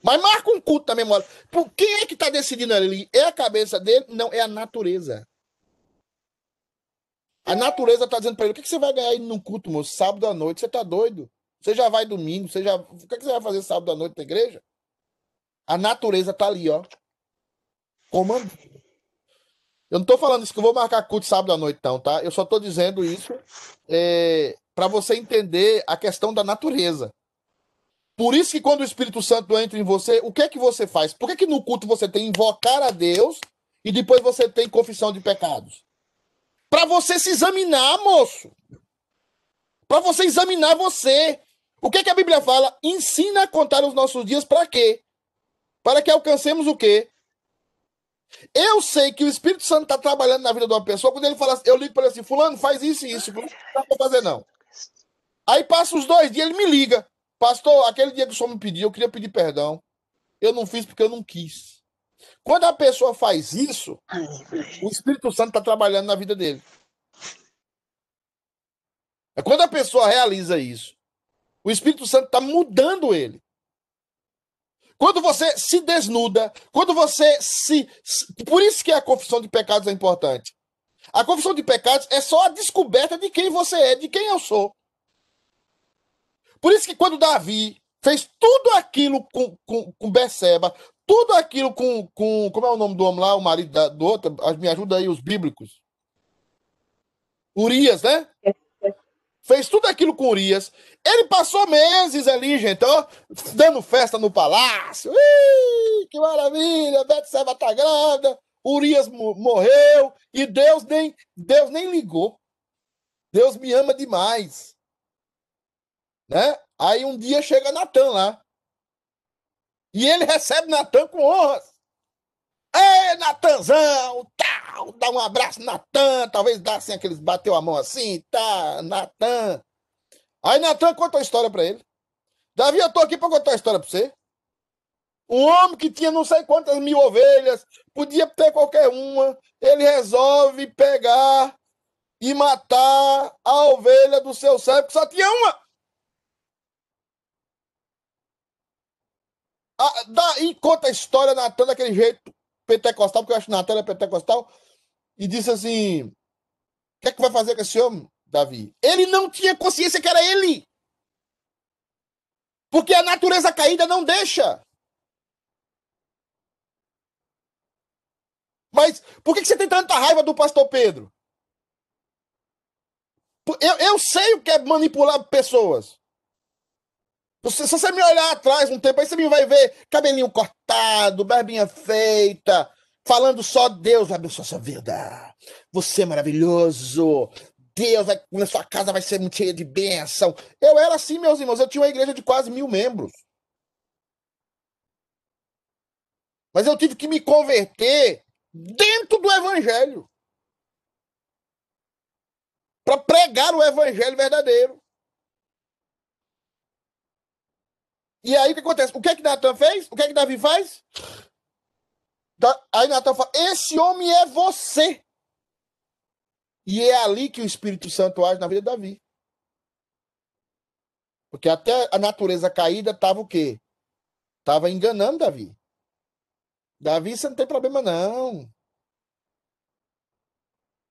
Mas marca um culto na memória. Por quem é que está decidindo ali? É a cabeça dele? Não, é a natureza. A natureza está dizendo para ele: o que, que você vai ganhar aí num culto, moço? Sábado à noite, você está doido? Você já vai domingo, você já. O que, que você vai fazer sábado à noite na igreja? A natureza está ali, ó. Comandando. Eu não estou falando isso que eu vou marcar culto sábado à noite, não, tá? Eu só estou dizendo isso é, para você entender a questão da natureza. Por isso que quando o Espírito Santo entra em você, o que é que você faz? Por que, que no culto você tem invocar a Deus e depois você tem confissão de pecados? Para você se examinar, moço. Para você examinar você. O que, que a Bíblia fala? Ensina a contar os nossos dias para quê? Para que alcancemos o quê? Eu sei que o Espírito Santo está trabalhando na vida de uma pessoa, quando ele fala assim, eu ligo para ele assim, fulano, faz isso e isso, não dá para fazer não. Aí passa os dois dias, ele me liga. Pastor, aquele dia que o senhor me pediu, eu queria pedir perdão. Eu não fiz porque eu não quis. Quando a pessoa faz isso, o Espírito Santo está trabalhando na vida dele. É quando a pessoa realiza isso. O Espírito Santo está mudando ele. Quando você se desnuda, quando você se. Por isso que a confissão de pecados é importante. A confissão de pecados é só a descoberta de quem você é, de quem eu sou. Por isso que quando Davi fez tudo aquilo com, com, com Beceba, tudo aquilo com, com. Como é o nome do homem lá, o marido da, do outro? Me ajuda aí, os bíblicos. Urias, né? fez tudo aquilo com Urias. Ele passou meses ali, gente, ó, dando festa no palácio. Ih, que maravilha, Betseba tá grávida, Urias morreu e Deus nem Deus nem ligou. Deus me ama demais. Né? Aí um dia chega Natan lá. E ele recebe Natan com honras. Ê, Natanzão, tal, dá um abraço, Natan, talvez dá assim, aqueles bateu a mão assim, tá, Natan. Aí Natan conta a história para ele. Davi, eu tô aqui para contar a história para você. Um homem que tinha não sei quantas mil ovelhas, podia ter qualquer uma, ele resolve pegar e matar a ovelha do seu servo, que só tinha uma. Ah, dá, e conta a história, Natan, daquele jeito pentecostal, porque eu acho que Natan é pentecostal, e disse assim: o que é que vai fazer com esse homem, Davi? Ele não tinha consciência que era ele. Porque a natureza caída não deixa. Mas por que você tem tanta raiva do pastor Pedro? Eu, eu sei o que é manipular pessoas. Se, você me olhar atrás um tempo, aí você me vai ver cabelinho cortado, barbinha feita, falando só Deus vai abençoar sua vida. Você é maravilhoso. Deus na sua casa vai ser muito cheia de bênção. Eu era assim, meus irmãos. Eu tinha uma igreja de quase mil membros. Mas eu tive que me converter dentro do evangelho. Para pregar o evangelho verdadeiro. E aí o que acontece? O que é que Natan fez? O que é que Davi faz? Aí Natan fala: Esse homem é você. E é ali que o Espírito Santo age na vida de Davi. Porque até a natureza caída estava o quê? Estava enganando Davi. Davi, você não tem problema, não.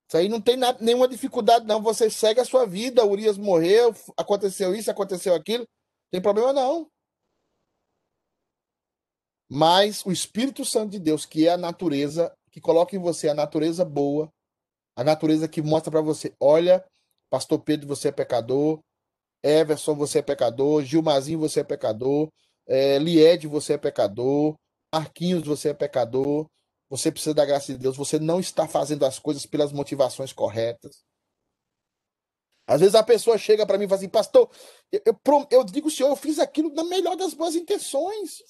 Isso aí não tem nada, nenhuma dificuldade, não. Você segue a sua vida. Urias morreu, aconteceu isso, aconteceu aquilo. Não tem problema, não. Mas o Espírito Santo de Deus, que é a natureza, que coloca em você a natureza boa, a natureza que mostra para você: olha, Pastor Pedro, você é pecador. Everson, você é pecador. Gilmazinho, você é pecador. É, Lied, você é pecador. Marquinhos, você é pecador. Você precisa da graça de Deus. Você não está fazendo as coisas pelas motivações corretas. Às vezes a pessoa chega para mim e fala assim, pastor, eu, eu, eu digo, senhor, eu fiz aquilo na melhor das boas intenções.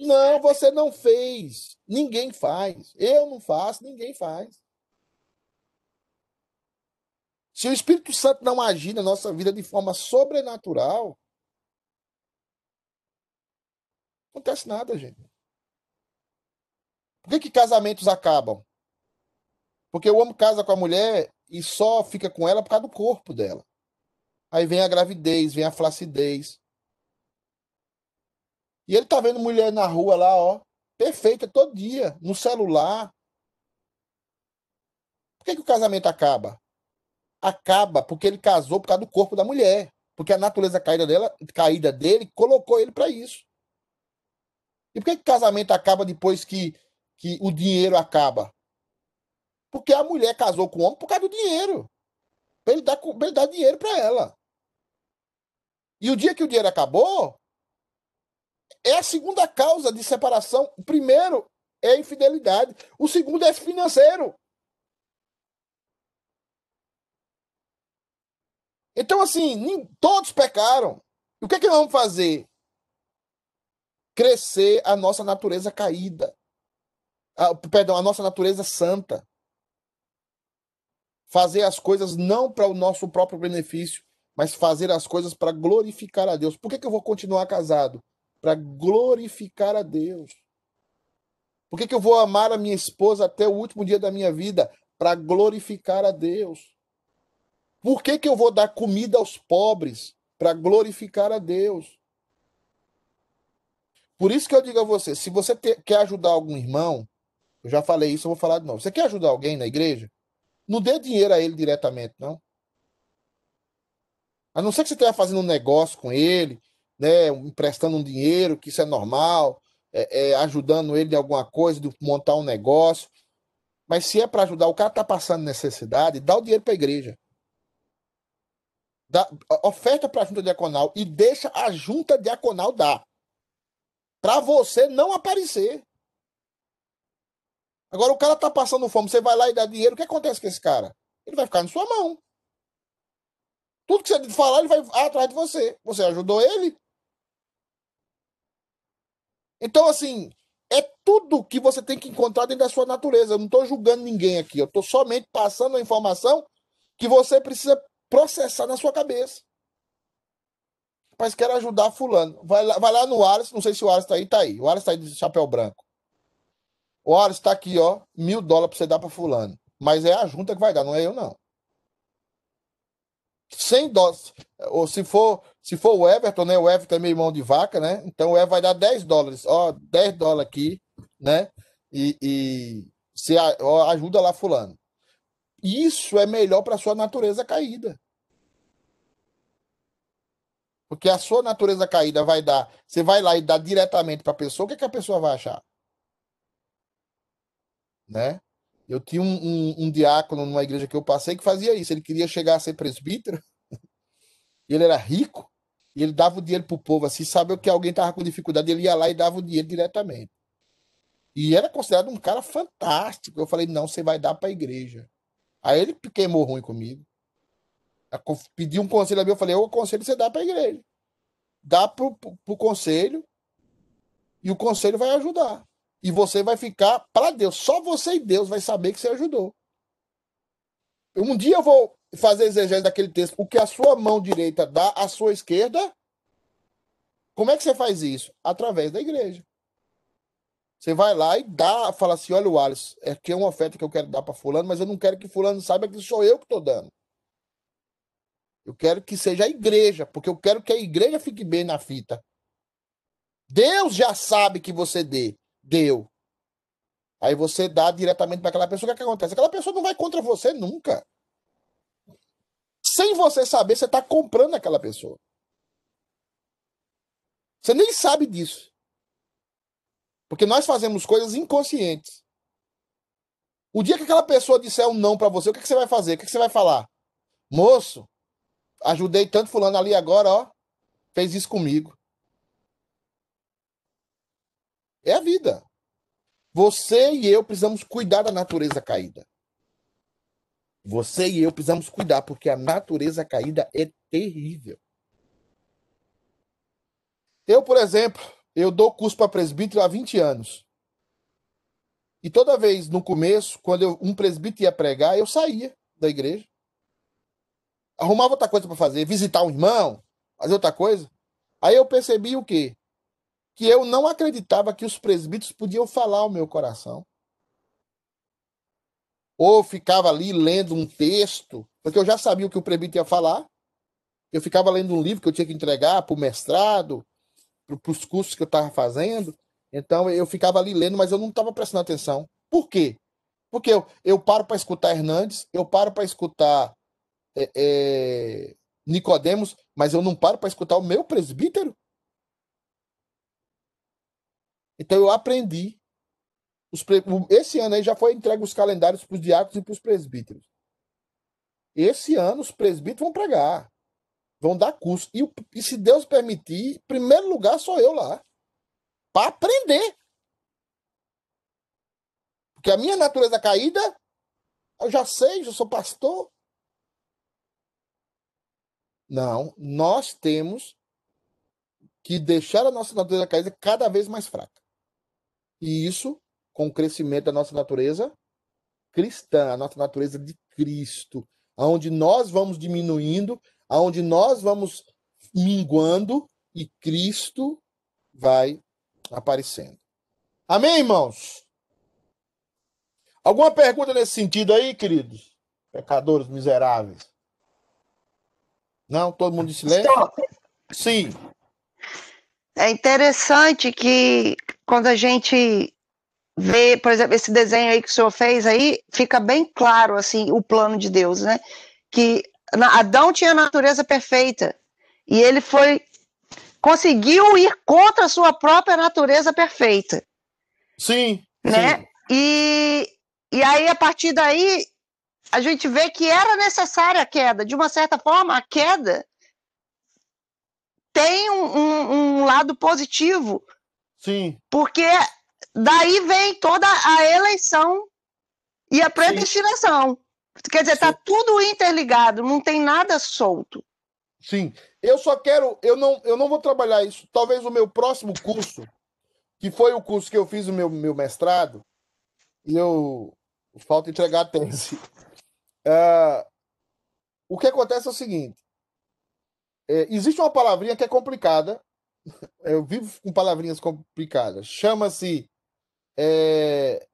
Não, você não fez. Ninguém faz. Eu não faço, ninguém faz. Se o Espírito Santo não agir na nossa vida de forma sobrenatural, não acontece nada, gente. Por que, que casamentos acabam? Porque o homem casa com a mulher e só fica com ela por causa do corpo dela. Aí vem a gravidez, vem a flacidez. E ele tá vendo mulher na rua lá, ó, perfeita todo dia, no celular. Por que, que o casamento acaba? Acaba porque ele casou por causa do corpo da mulher. Porque a natureza caída, dela, caída dele colocou ele para isso. E por que, que o casamento acaba depois que que o dinheiro acaba? Porque a mulher casou com o homem por causa do dinheiro. Para ele, dar, ele dar dinheiro para ela. E o dia que o dinheiro acabou, é a segunda causa de separação. O primeiro é a infidelidade. O segundo é financeiro. Então, assim, todos pecaram. O que é que nós vamos fazer? Crescer a nossa natureza caída a, perdão, a nossa natureza santa. Fazer as coisas não para o nosso próprio benefício, mas fazer as coisas para glorificar a Deus. Por que, que eu vou continuar casado? Para glorificar a Deus. Por que, que eu vou amar a minha esposa até o último dia da minha vida? Para glorificar a Deus. Por que, que eu vou dar comida aos pobres? Para glorificar a Deus. Por isso que eu digo a você: se você te, quer ajudar algum irmão, eu já falei isso, eu vou falar de novo. Você quer ajudar alguém na igreja? Não dê dinheiro a ele diretamente, não. A não ser que você esteja fazendo um negócio com ele, né, emprestando um dinheiro, que isso é normal, é, é, ajudando ele em alguma coisa, de montar um negócio. Mas se é para ajudar, o cara está passando necessidade, dá o dinheiro para a igreja. Dá, oferta para a junta diaconal e deixa a junta diaconal dar. Para você não aparecer. Agora o cara tá passando fome, você vai lá e dá dinheiro, o que acontece com esse cara? Ele vai ficar na sua mão. Tudo que você falar, ele vai atrás de você. Você ajudou ele? Então, assim, é tudo que você tem que encontrar dentro da sua natureza. Eu não estou julgando ninguém aqui. Eu estou somente passando a informação que você precisa processar na sua cabeça. Mas quero ajudar fulano. Vai lá, vai lá no Ares, não sei se o Ares está aí, está aí. O Ares está aí de chapéu branco. Olha, está aqui, ó, mil dólares para você dar para fulano. Mas é a junta que vai dar, não é eu, não. 100 dólares. Ou se for, se for o Everton, né? O Everton é meio mão de vaca, né? Então o Everton vai dar 10 dólares. Ó, 10 dólares aqui, né? E, e se ó, ajuda lá fulano. Isso é melhor para sua natureza caída. Porque a sua natureza caída vai dar. Você vai lá e dá diretamente para a pessoa, o que, que a pessoa vai achar? né? Eu tinha um, um, um, diácono numa igreja que eu passei que fazia isso. Ele queria chegar a ser presbítero, [laughs] ele era rico, e ele dava o dinheiro pro povo, assim, sabe que alguém tava com dificuldade, ele ia lá e dava o dinheiro diretamente. E era considerado um cara fantástico. Eu falei, não, você vai dar para a igreja. Aí ele queimou ruim comigo. Pediu um conselho a mim, eu falei, eu aconselho você dar para a igreja. Dá pro, pro, pro conselho e o conselho vai ajudar. E você vai ficar para Deus. Só você e Deus vai saber que você ajudou. Um dia eu vou fazer exegese daquele texto. O que a sua mão direita dá à sua esquerda. Como é que você faz isso? Através da igreja. Você vai lá e dá, fala assim: olha, o Alisson, é que é uma oferta que eu quero dar para Fulano, mas eu não quero que Fulano saiba que sou eu que estou dando. Eu quero que seja a igreja, porque eu quero que a igreja fique bem na fita. Deus já sabe que você dê, deu. Aí você dá diretamente para aquela pessoa. O que, é que acontece? Aquela pessoa não vai contra você nunca. Sem você saber, você está comprando aquela pessoa. Você nem sabe disso. Porque nós fazemos coisas inconscientes. O dia que aquela pessoa disser um não para você, o que, que você vai fazer? O que, que você vai falar? Moço, ajudei tanto fulano ali agora, ó. Fez isso comigo. É a vida. Você e eu precisamos cuidar da natureza caída. Você e eu precisamos cuidar, porque a natureza caída é terrível. Eu, por exemplo, eu dou curso para presbítero há 20 anos. E toda vez no começo, quando eu, um presbítero ia pregar, eu saía da igreja. Arrumava outra coisa para fazer, visitar um irmão, fazer outra coisa. Aí eu percebi o quê? Que eu não acreditava que os presbíteros podiam falar o meu coração. Ou ficava ali lendo um texto, porque eu já sabia o que o presbítero ia falar. Eu ficava lendo um livro que eu tinha que entregar para o mestrado, para os cursos que eu estava fazendo. Então eu ficava ali lendo, mas eu não estava prestando atenção. Por quê? Porque eu, eu paro para escutar Hernandes, eu paro para escutar é, é, Nicodemos, mas eu não paro para escutar o meu presbítero. Então eu aprendi. Pre... Esse ano aí já foi entregue os calendários para os diáconos e para os presbíteros. Esse ano os presbíteros vão pregar vão dar curso. E, e se Deus permitir, em primeiro lugar sou eu lá. Para aprender. Porque a minha natureza caída, eu já sei, já sou pastor. Não, nós temos que deixar a nossa natureza caída cada vez mais fraca. E isso com o crescimento da nossa natureza cristã, a nossa natureza de Cristo, onde nós vamos diminuindo aonde nós vamos minguando e Cristo vai aparecendo. Amém, irmãos? Alguma pergunta nesse sentido aí, queridos? Pecadores miseráveis. Não? Todo mundo em silêncio? Sim. É interessante que quando a gente vê, por exemplo, esse desenho aí que o senhor fez aí, fica bem claro assim o plano de Deus, né? Que Adão tinha a natureza perfeita e ele foi conseguiu ir contra a sua própria natureza perfeita. Sim. Né? Sim. E, e aí, a partir daí, a gente vê que era necessária a queda. De uma certa forma, a queda tem um, um, um lado positivo. Sim. Porque daí vem toda a eleição e a predestinação. Sim. Quer dizer, está tudo interligado, não tem nada solto. Sim. Eu só quero, eu não, eu não vou trabalhar isso. Talvez o meu próximo curso, que foi o curso que eu fiz o meu, meu mestrado, e eu falta entregar a tese. Uh, [laughs] o que acontece é o seguinte: é, existe uma palavrinha que é complicada. [laughs] Eu vivo com palavrinhas complicadas. Chama-se é,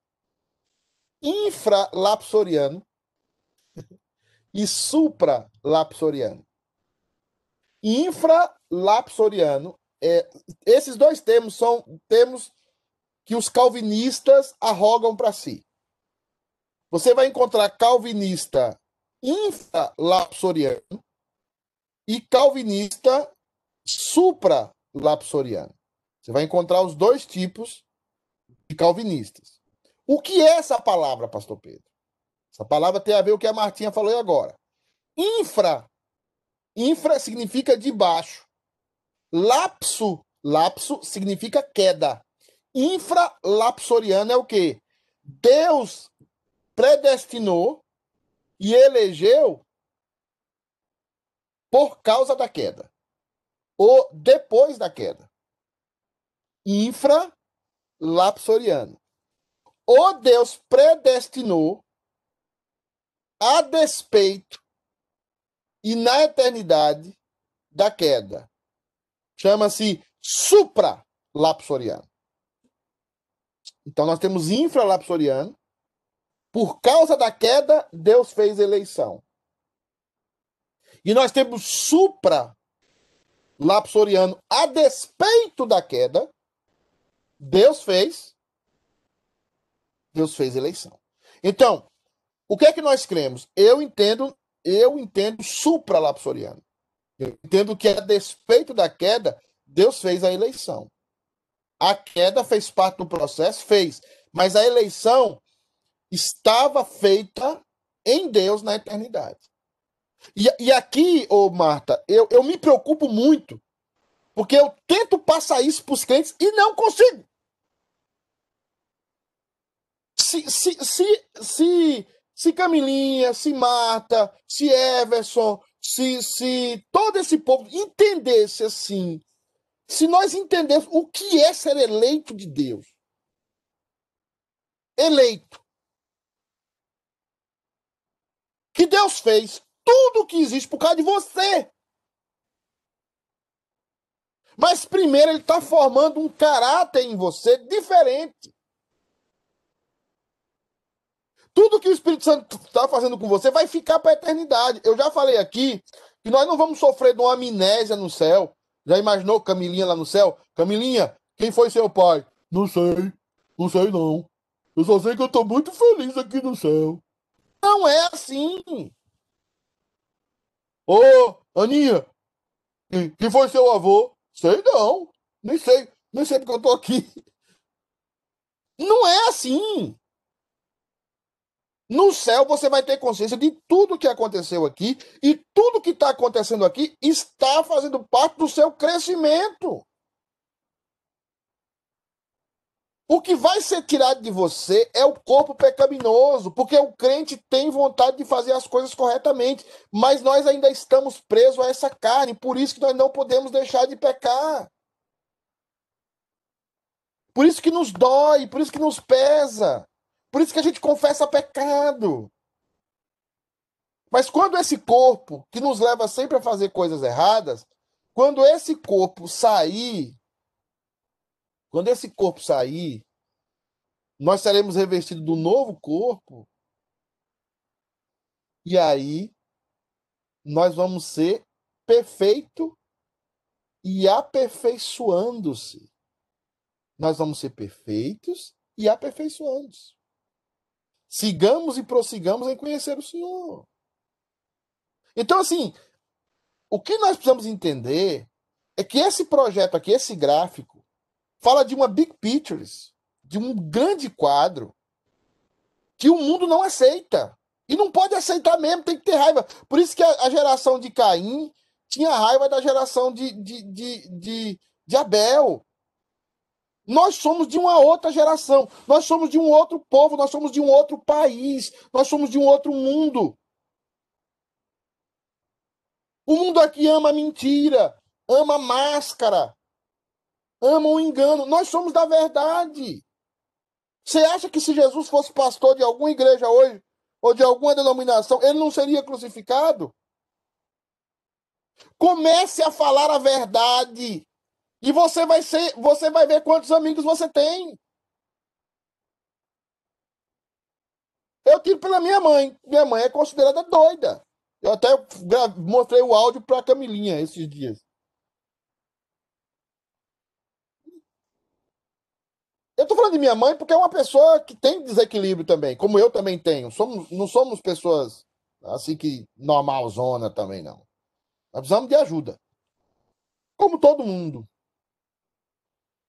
infralapsoriano e supralapsoriano. Infralapsoriano, é, esses dois termos são termos que os calvinistas arrogam para si. Você vai encontrar calvinista infralapsoriano e calvinista supralapsoriano. Você vai encontrar os dois tipos de calvinistas. O que é essa palavra, pastor Pedro? Essa palavra tem a ver com o que a Martinha falou agora. Infra. Infra significa de baixo. Lapso. Lapso significa queda. Infralapsoriano é o quê? Deus predestinou e elegeu por causa da queda. Ou depois da queda. Infralapsoriano. O Deus predestinou a despeito e na eternidade da queda. Chama-se supralapsoriano. Então nós temos infralapsoriano. Por causa da queda, Deus fez eleição. E nós temos supralapsoriano a despeito da queda. Deus fez. Deus fez eleição. Então, o que é que nós cremos? Eu entendo, eu entendo supralapsoriano. Eu entendo que a despeito da queda, Deus fez a eleição. A queda fez parte do processo, fez, mas a eleição estava feita em Deus na eternidade. E, e aqui, ô Marta, eu, eu me preocupo muito, porque eu tento passar isso para os crentes e não consigo. Se, se, se, se, se Camilinha, se Marta, se Everson, se, se todo esse povo entendesse assim, se nós entendêssemos o que é ser eleito de Deus. Eleito. Que Deus fez tudo o que existe por causa de você. Mas primeiro ele está formando um caráter em você diferente. Tudo que o Espírito Santo está fazendo com você vai ficar para a eternidade. Eu já falei aqui que nós não vamos sofrer de uma amnésia no céu. Já imaginou Camilinha lá no céu? Camilinha, quem foi seu pai? Não sei. Não sei não. Eu só sei que eu estou muito feliz aqui no céu. Não é assim. Ô, Aninha, quem foi seu avô? Sei não. Nem sei. Nem sei porque eu tô aqui. Não é assim. No céu você vai ter consciência de tudo que aconteceu aqui e tudo que está acontecendo aqui está fazendo parte do seu crescimento. O que vai ser tirado de você é o corpo pecaminoso, porque o crente tem vontade de fazer as coisas corretamente, mas nós ainda estamos presos a essa carne, por isso que nós não podemos deixar de pecar. Por isso que nos dói, por isso que nos pesa, por isso que a gente confessa pecado. Mas quando esse corpo, que nos leva sempre a fazer coisas erradas, quando esse corpo sair quando esse corpo sair, nós seremos revestidos do novo corpo. E aí, nós vamos ser perfeito e aperfeiçoando-se. Nós vamos ser perfeitos e aperfeiçoando-se. Sigamos e prossigamos em conhecer o Senhor. Então, assim, o que nós precisamos entender é que esse projeto aqui, esse gráfico, fala de uma big picture, de um grande quadro que o mundo não aceita. E não pode aceitar mesmo, tem que ter raiva. Por isso que a, a geração de Caim tinha raiva da geração de, de, de, de, de Abel. Nós somos de uma outra geração, nós somos de um outro povo, nós somos de um outro país, nós somos de um outro mundo. O mundo aqui ama mentira, ama máscara, amam o engano. Nós somos da verdade. Você acha que se Jesus fosse pastor de alguma igreja hoje, ou de alguma denominação, ele não seria crucificado? Comece a falar a verdade. E você vai ser, você vai ver quantos amigos você tem. Eu tiro pela minha mãe. Minha mãe é considerada doida. Eu até mostrei o áudio para a Camilinha esses dias. Eu tô falando de minha mãe porque é uma pessoa que tem desequilíbrio também, como eu também tenho. Somos, não somos pessoas assim que normalzona também, não. Nós precisamos de ajuda. Como todo mundo.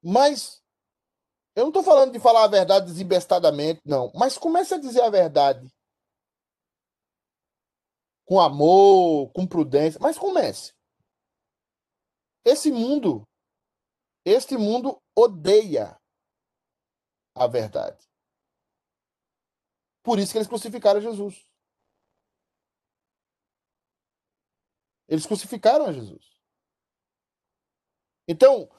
Mas eu não estou falando de falar a verdade desembestadamente, não. Mas comece a dizer a verdade. Com amor, com prudência. Mas comece. Esse mundo, este mundo odeia a verdade. Por isso que eles crucificaram Jesus. Eles crucificaram a Jesus. Então,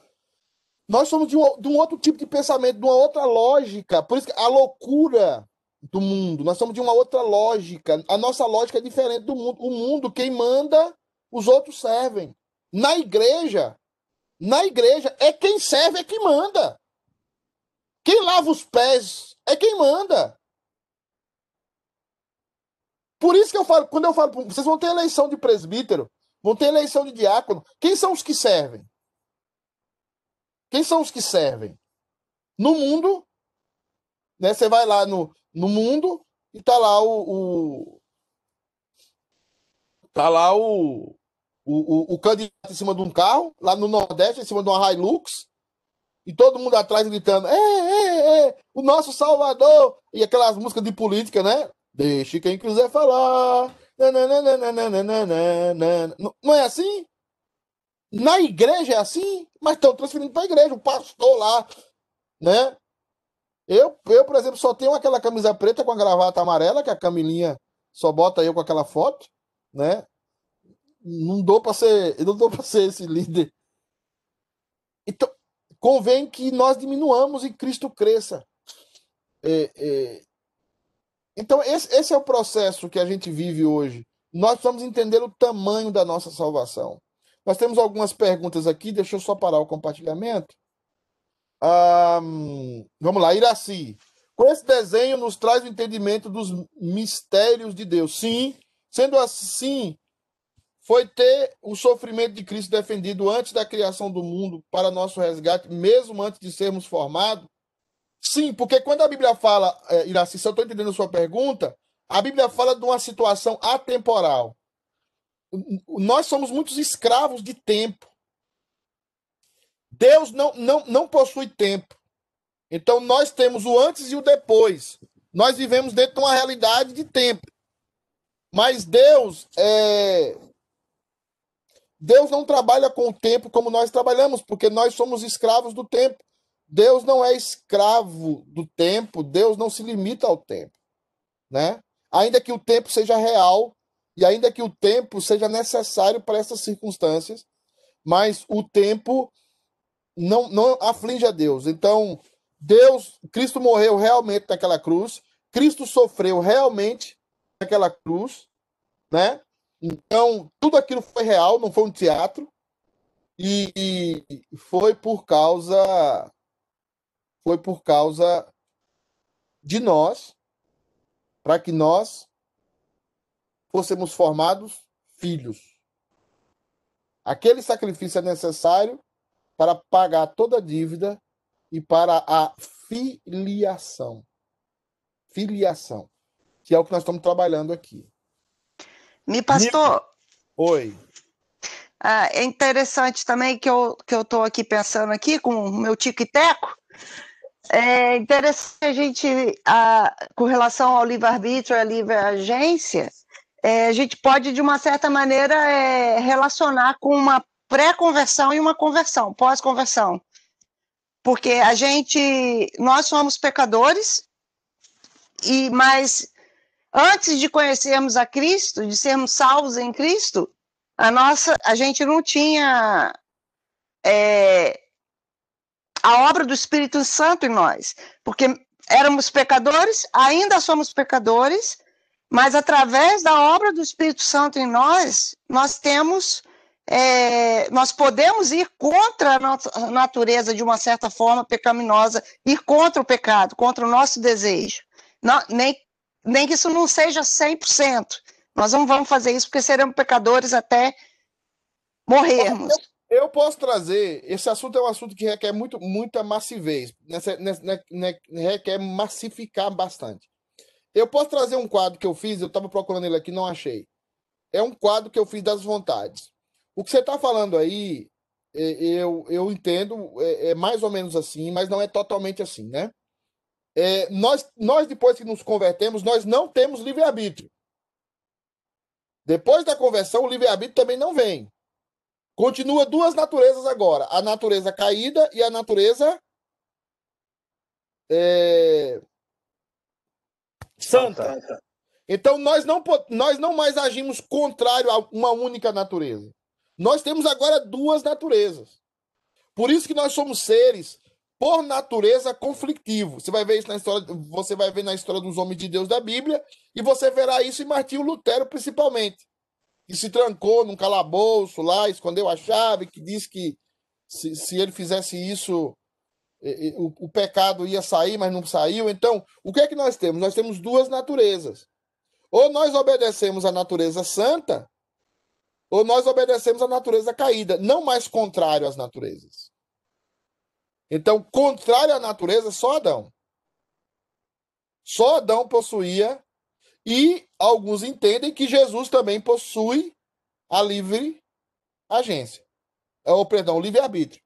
nós somos de um, de um, outro tipo de pensamento, de uma outra lógica. Por isso que a loucura do mundo, nós somos de uma outra lógica. A nossa lógica é diferente do mundo. O mundo, quem manda, os outros servem. Na igreja, na igreja, é quem serve é quem manda. Quem lava os pés é quem manda. Por isso que eu falo, quando eu falo, vocês vão ter eleição de presbítero, vão ter eleição de diácono. Quem são os que servem? Quem são os que servem? no mundo, né? Você vai lá no, no mundo e tá lá o, o tá lá o, o, o, candidato em cima de um carro, lá no Nordeste, em cima de uma Hilux, e todo mundo atrás gritando: é, é, é, o nosso Salvador! E aquelas músicas de política, né? Deixe quem quiser falar. Não é assim? Na igreja é assim, mas estão transferindo para a igreja, o pastor lá, né? Eu, eu, por exemplo, só tenho aquela camisa preta com a gravata amarela, que a Camilinha só bota eu com aquela foto, né? Não dou para ser, eu [laughs] não dou para ser esse líder. Então, convém que nós diminuamos e Cristo cresça. É, é... Então, esse, esse é o processo que a gente vive hoje. Nós precisamos entender o tamanho da nossa salvação. Nós temos algumas perguntas aqui, deixa eu só parar o compartilhamento. Um, vamos lá, Iraci. Com esse desenho nos traz o entendimento dos mistérios de Deus. Sim, sendo assim, foi ter o sofrimento de Cristo defendido antes da criação do mundo para nosso resgate, mesmo antes de sermos formados? Sim, porque quando a Bíblia fala, é, Iraci, se eu estou entendendo a sua pergunta, a Bíblia fala de uma situação atemporal. Nós somos muitos escravos de tempo. Deus não, não, não possui tempo. Então nós temos o antes e o depois. Nós vivemos dentro de uma realidade de tempo. Mas Deus é... Deus não trabalha com o tempo como nós trabalhamos, porque nós somos escravos do tempo. Deus não é escravo do tempo, Deus não se limita ao tempo, né? Ainda que o tempo seja real e ainda que o tempo seja necessário para essas circunstâncias, mas o tempo não, não aflige a Deus. Então, Deus, Cristo morreu realmente naquela cruz, Cristo sofreu realmente naquela cruz, né? Então, tudo aquilo foi real, não foi um teatro. E, e foi por causa foi por causa de nós, para que nós fôssemos formados filhos. Aquele sacrifício é necessário para pagar toda a dívida e para a filiação. Filiação, que é o que nós estamos trabalhando aqui. Me pastor. Oi. Ah, é interessante também que eu que eu estou aqui pensando aqui com o meu tico e teco. É interessante a gente, ah, com relação ao livre-arbítrio e à livre-agência, é, a gente pode, de uma certa maneira, é, relacionar com uma pré-conversão e uma conversão, pós-conversão. Porque a gente, nós somos pecadores, e mas antes de conhecermos a Cristo, de sermos salvos em Cristo, a nossa, a gente não tinha é, a obra do Espírito Santo em nós, porque éramos pecadores, ainda somos pecadores, mas através da obra do Espírito Santo em nós, nós temos é, nós podemos ir contra a natureza de uma certa forma pecaminosa, ir contra o pecado, contra o nosso desejo. Não, nem, nem que isso não seja 100%. Nós não vamos fazer isso porque seremos pecadores até morrermos. Eu, eu posso trazer, esse assunto é um assunto que requer muito, muita massivez, nessa, nessa, nessa, requer massificar bastante. Eu posso trazer um quadro que eu fiz, eu estava procurando ele aqui, não achei. É um quadro que eu fiz das vontades. O que você está falando aí, é, eu, eu entendo, é, é, mais ou menos assim, mas não é totalmente assim, né? É, nós, nós, depois que nos convertemos, nós não temos livre-arbítrio. Depois da conversão, o livre-arbítrio também não vem. Continua duas naturezas agora: a natureza caída e a natureza é... santa. Então, nós não, nós não mais agimos contrário a uma única natureza. Nós temos agora duas naturezas. Por isso que nós somos seres, por natureza, conflitivos. Você vai ver isso na história, você vai ver na história dos homens de Deus da Bíblia, e você verá isso em Martinho Lutero, principalmente. Que se trancou num calabouço lá, escondeu a chave, que disse que se, se ele fizesse isso, o, o pecado ia sair, mas não saiu. Então, o que é que nós temos? Nós temos duas naturezas. Ou nós obedecemos a natureza santa, ou nós obedecemos à natureza caída, não mais contrário às naturezas. Então, contrário à natureza, só Adão. Só Adão possuía, e alguns entendem que Jesus também possui a livre agência. Ou, perdão, o livre-arbítrio.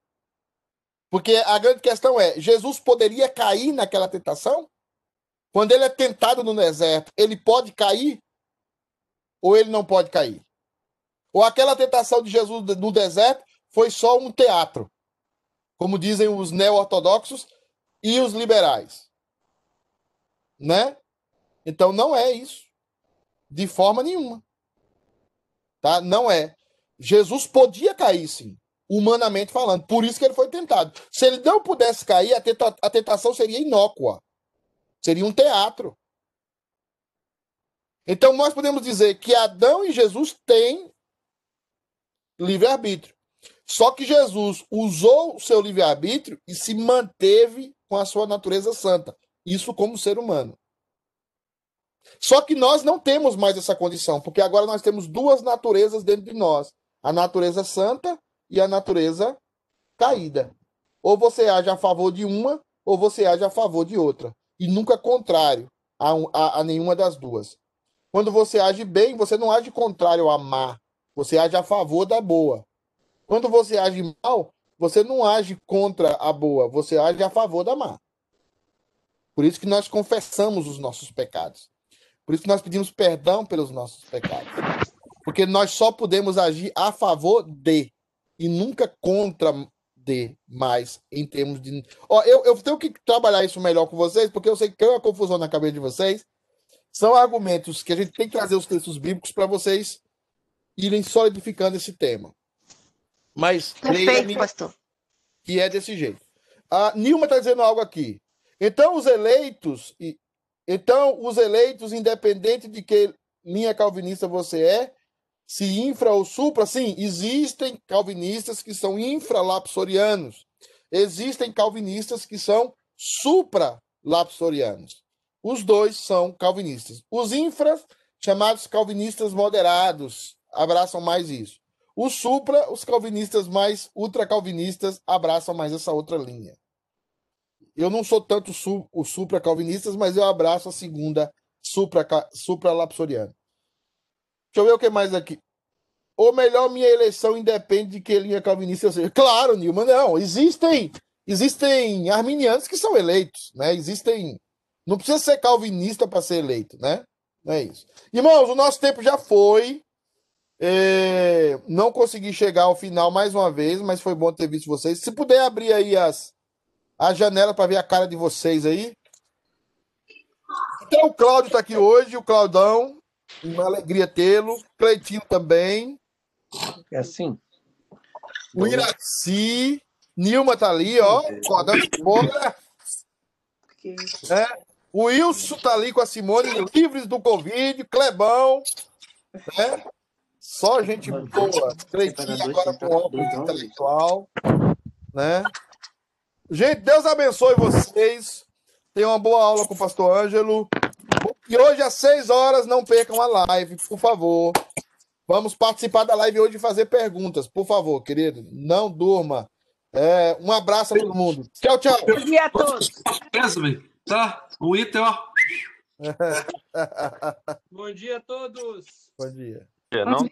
Porque a grande questão é: Jesus poderia cair naquela tentação? Quando ele é tentado no deserto, ele pode cair? Ou ele não pode cair? Ou aquela tentação de Jesus no deserto foi só um teatro? Como dizem os neo-ortodoxos e os liberais. Né? Então não é isso. De forma nenhuma. Tá? Não é. Jesus podia cair, sim, humanamente falando. Por isso que ele foi tentado. Se ele não pudesse cair, a, tenta a tentação seria inócua. Seria um teatro. Então nós podemos dizer que Adão e Jesus têm livre-arbítrio. Só que Jesus usou o seu livre-arbítrio e se manteve com a sua natureza santa. Isso como ser humano. Só que nós não temos mais essa condição, porque agora nós temos duas naturezas dentro de nós: a natureza santa e a natureza caída. Ou você age a favor de uma, ou você age a favor de outra. E nunca contrário a, a, a nenhuma das duas. Quando você age bem, você não age contrário a má. Você age a favor da boa. Quando você age mal, você não age contra a boa, você age a favor da má. Por isso que nós confessamos os nossos pecados. Por isso que nós pedimos perdão pelos nossos pecados. Porque nós só podemos agir a favor de e nunca contra de mais em termos de. Ó, eu, eu tenho que trabalhar isso melhor com vocês, porque eu sei que tem uma confusão na cabeça de vocês. São argumentos que a gente tem que trazer os textos bíblicos para vocês irem solidificando esse tema. Mas Perfeito, pastor. que é desse jeito. A Nilma está dizendo algo aqui. Então os eleitos, então os eleitos, independente de que linha calvinista você é, se infra ou supra, sim, existem calvinistas que são infralapsorianos. Existem calvinistas que são supralapsorianos. Os dois são calvinistas. Os infras, chamados calvinistas moderados, abraçam mais isso. O supra, os calvinistas mais ultracalvinistas abraçam mais essa outra linha. Eu não sou tanto su, os supra-calvinistas, mas eu abraço a segunda supra-lapsoriana. Supra Deixa eu ver o que mais aqui. Ou melhor, minha eleição independe de que linha calvinista eu seja. Claro, Nilma, não. Existem, existem arminianos que são eleitos, né? Existem. Não precisa ser calvinista para ser eleito, né? Não é isso. Irmãos, o nosso tempo já foi. É, não consegui chegar ao final mais uma vez, mas foi bom ter visto vocês. Se puder abrir aí as, a janela para ver a cara de vocês aí. Então, o Cláudio está aqui hoje, o Claudão. Uma alegria tê-lo. Cleitinho também. É assim. O Iraci. Nilma tá ali, ó. Acordando fora. É. O Wilson tá ali com a Simone, livres do Covid. Clebão. Né? Só gente boa. Cleitinho agora com óculos intelectual. Né? Gente, Deus abençoe vocês. Tenham uma boa aula com o pastor Ângelo. E hoje, às seis horas, não percam a live, por favor. Vamos participar da live hoje e fazer perguntas, por favor, querido. Não durma. É, um abraço a todo mundo. Tchau, tchau. Bom dia a todos. Tá? O item, ó. [laughs] Bom dia a todos. Bom dia. Não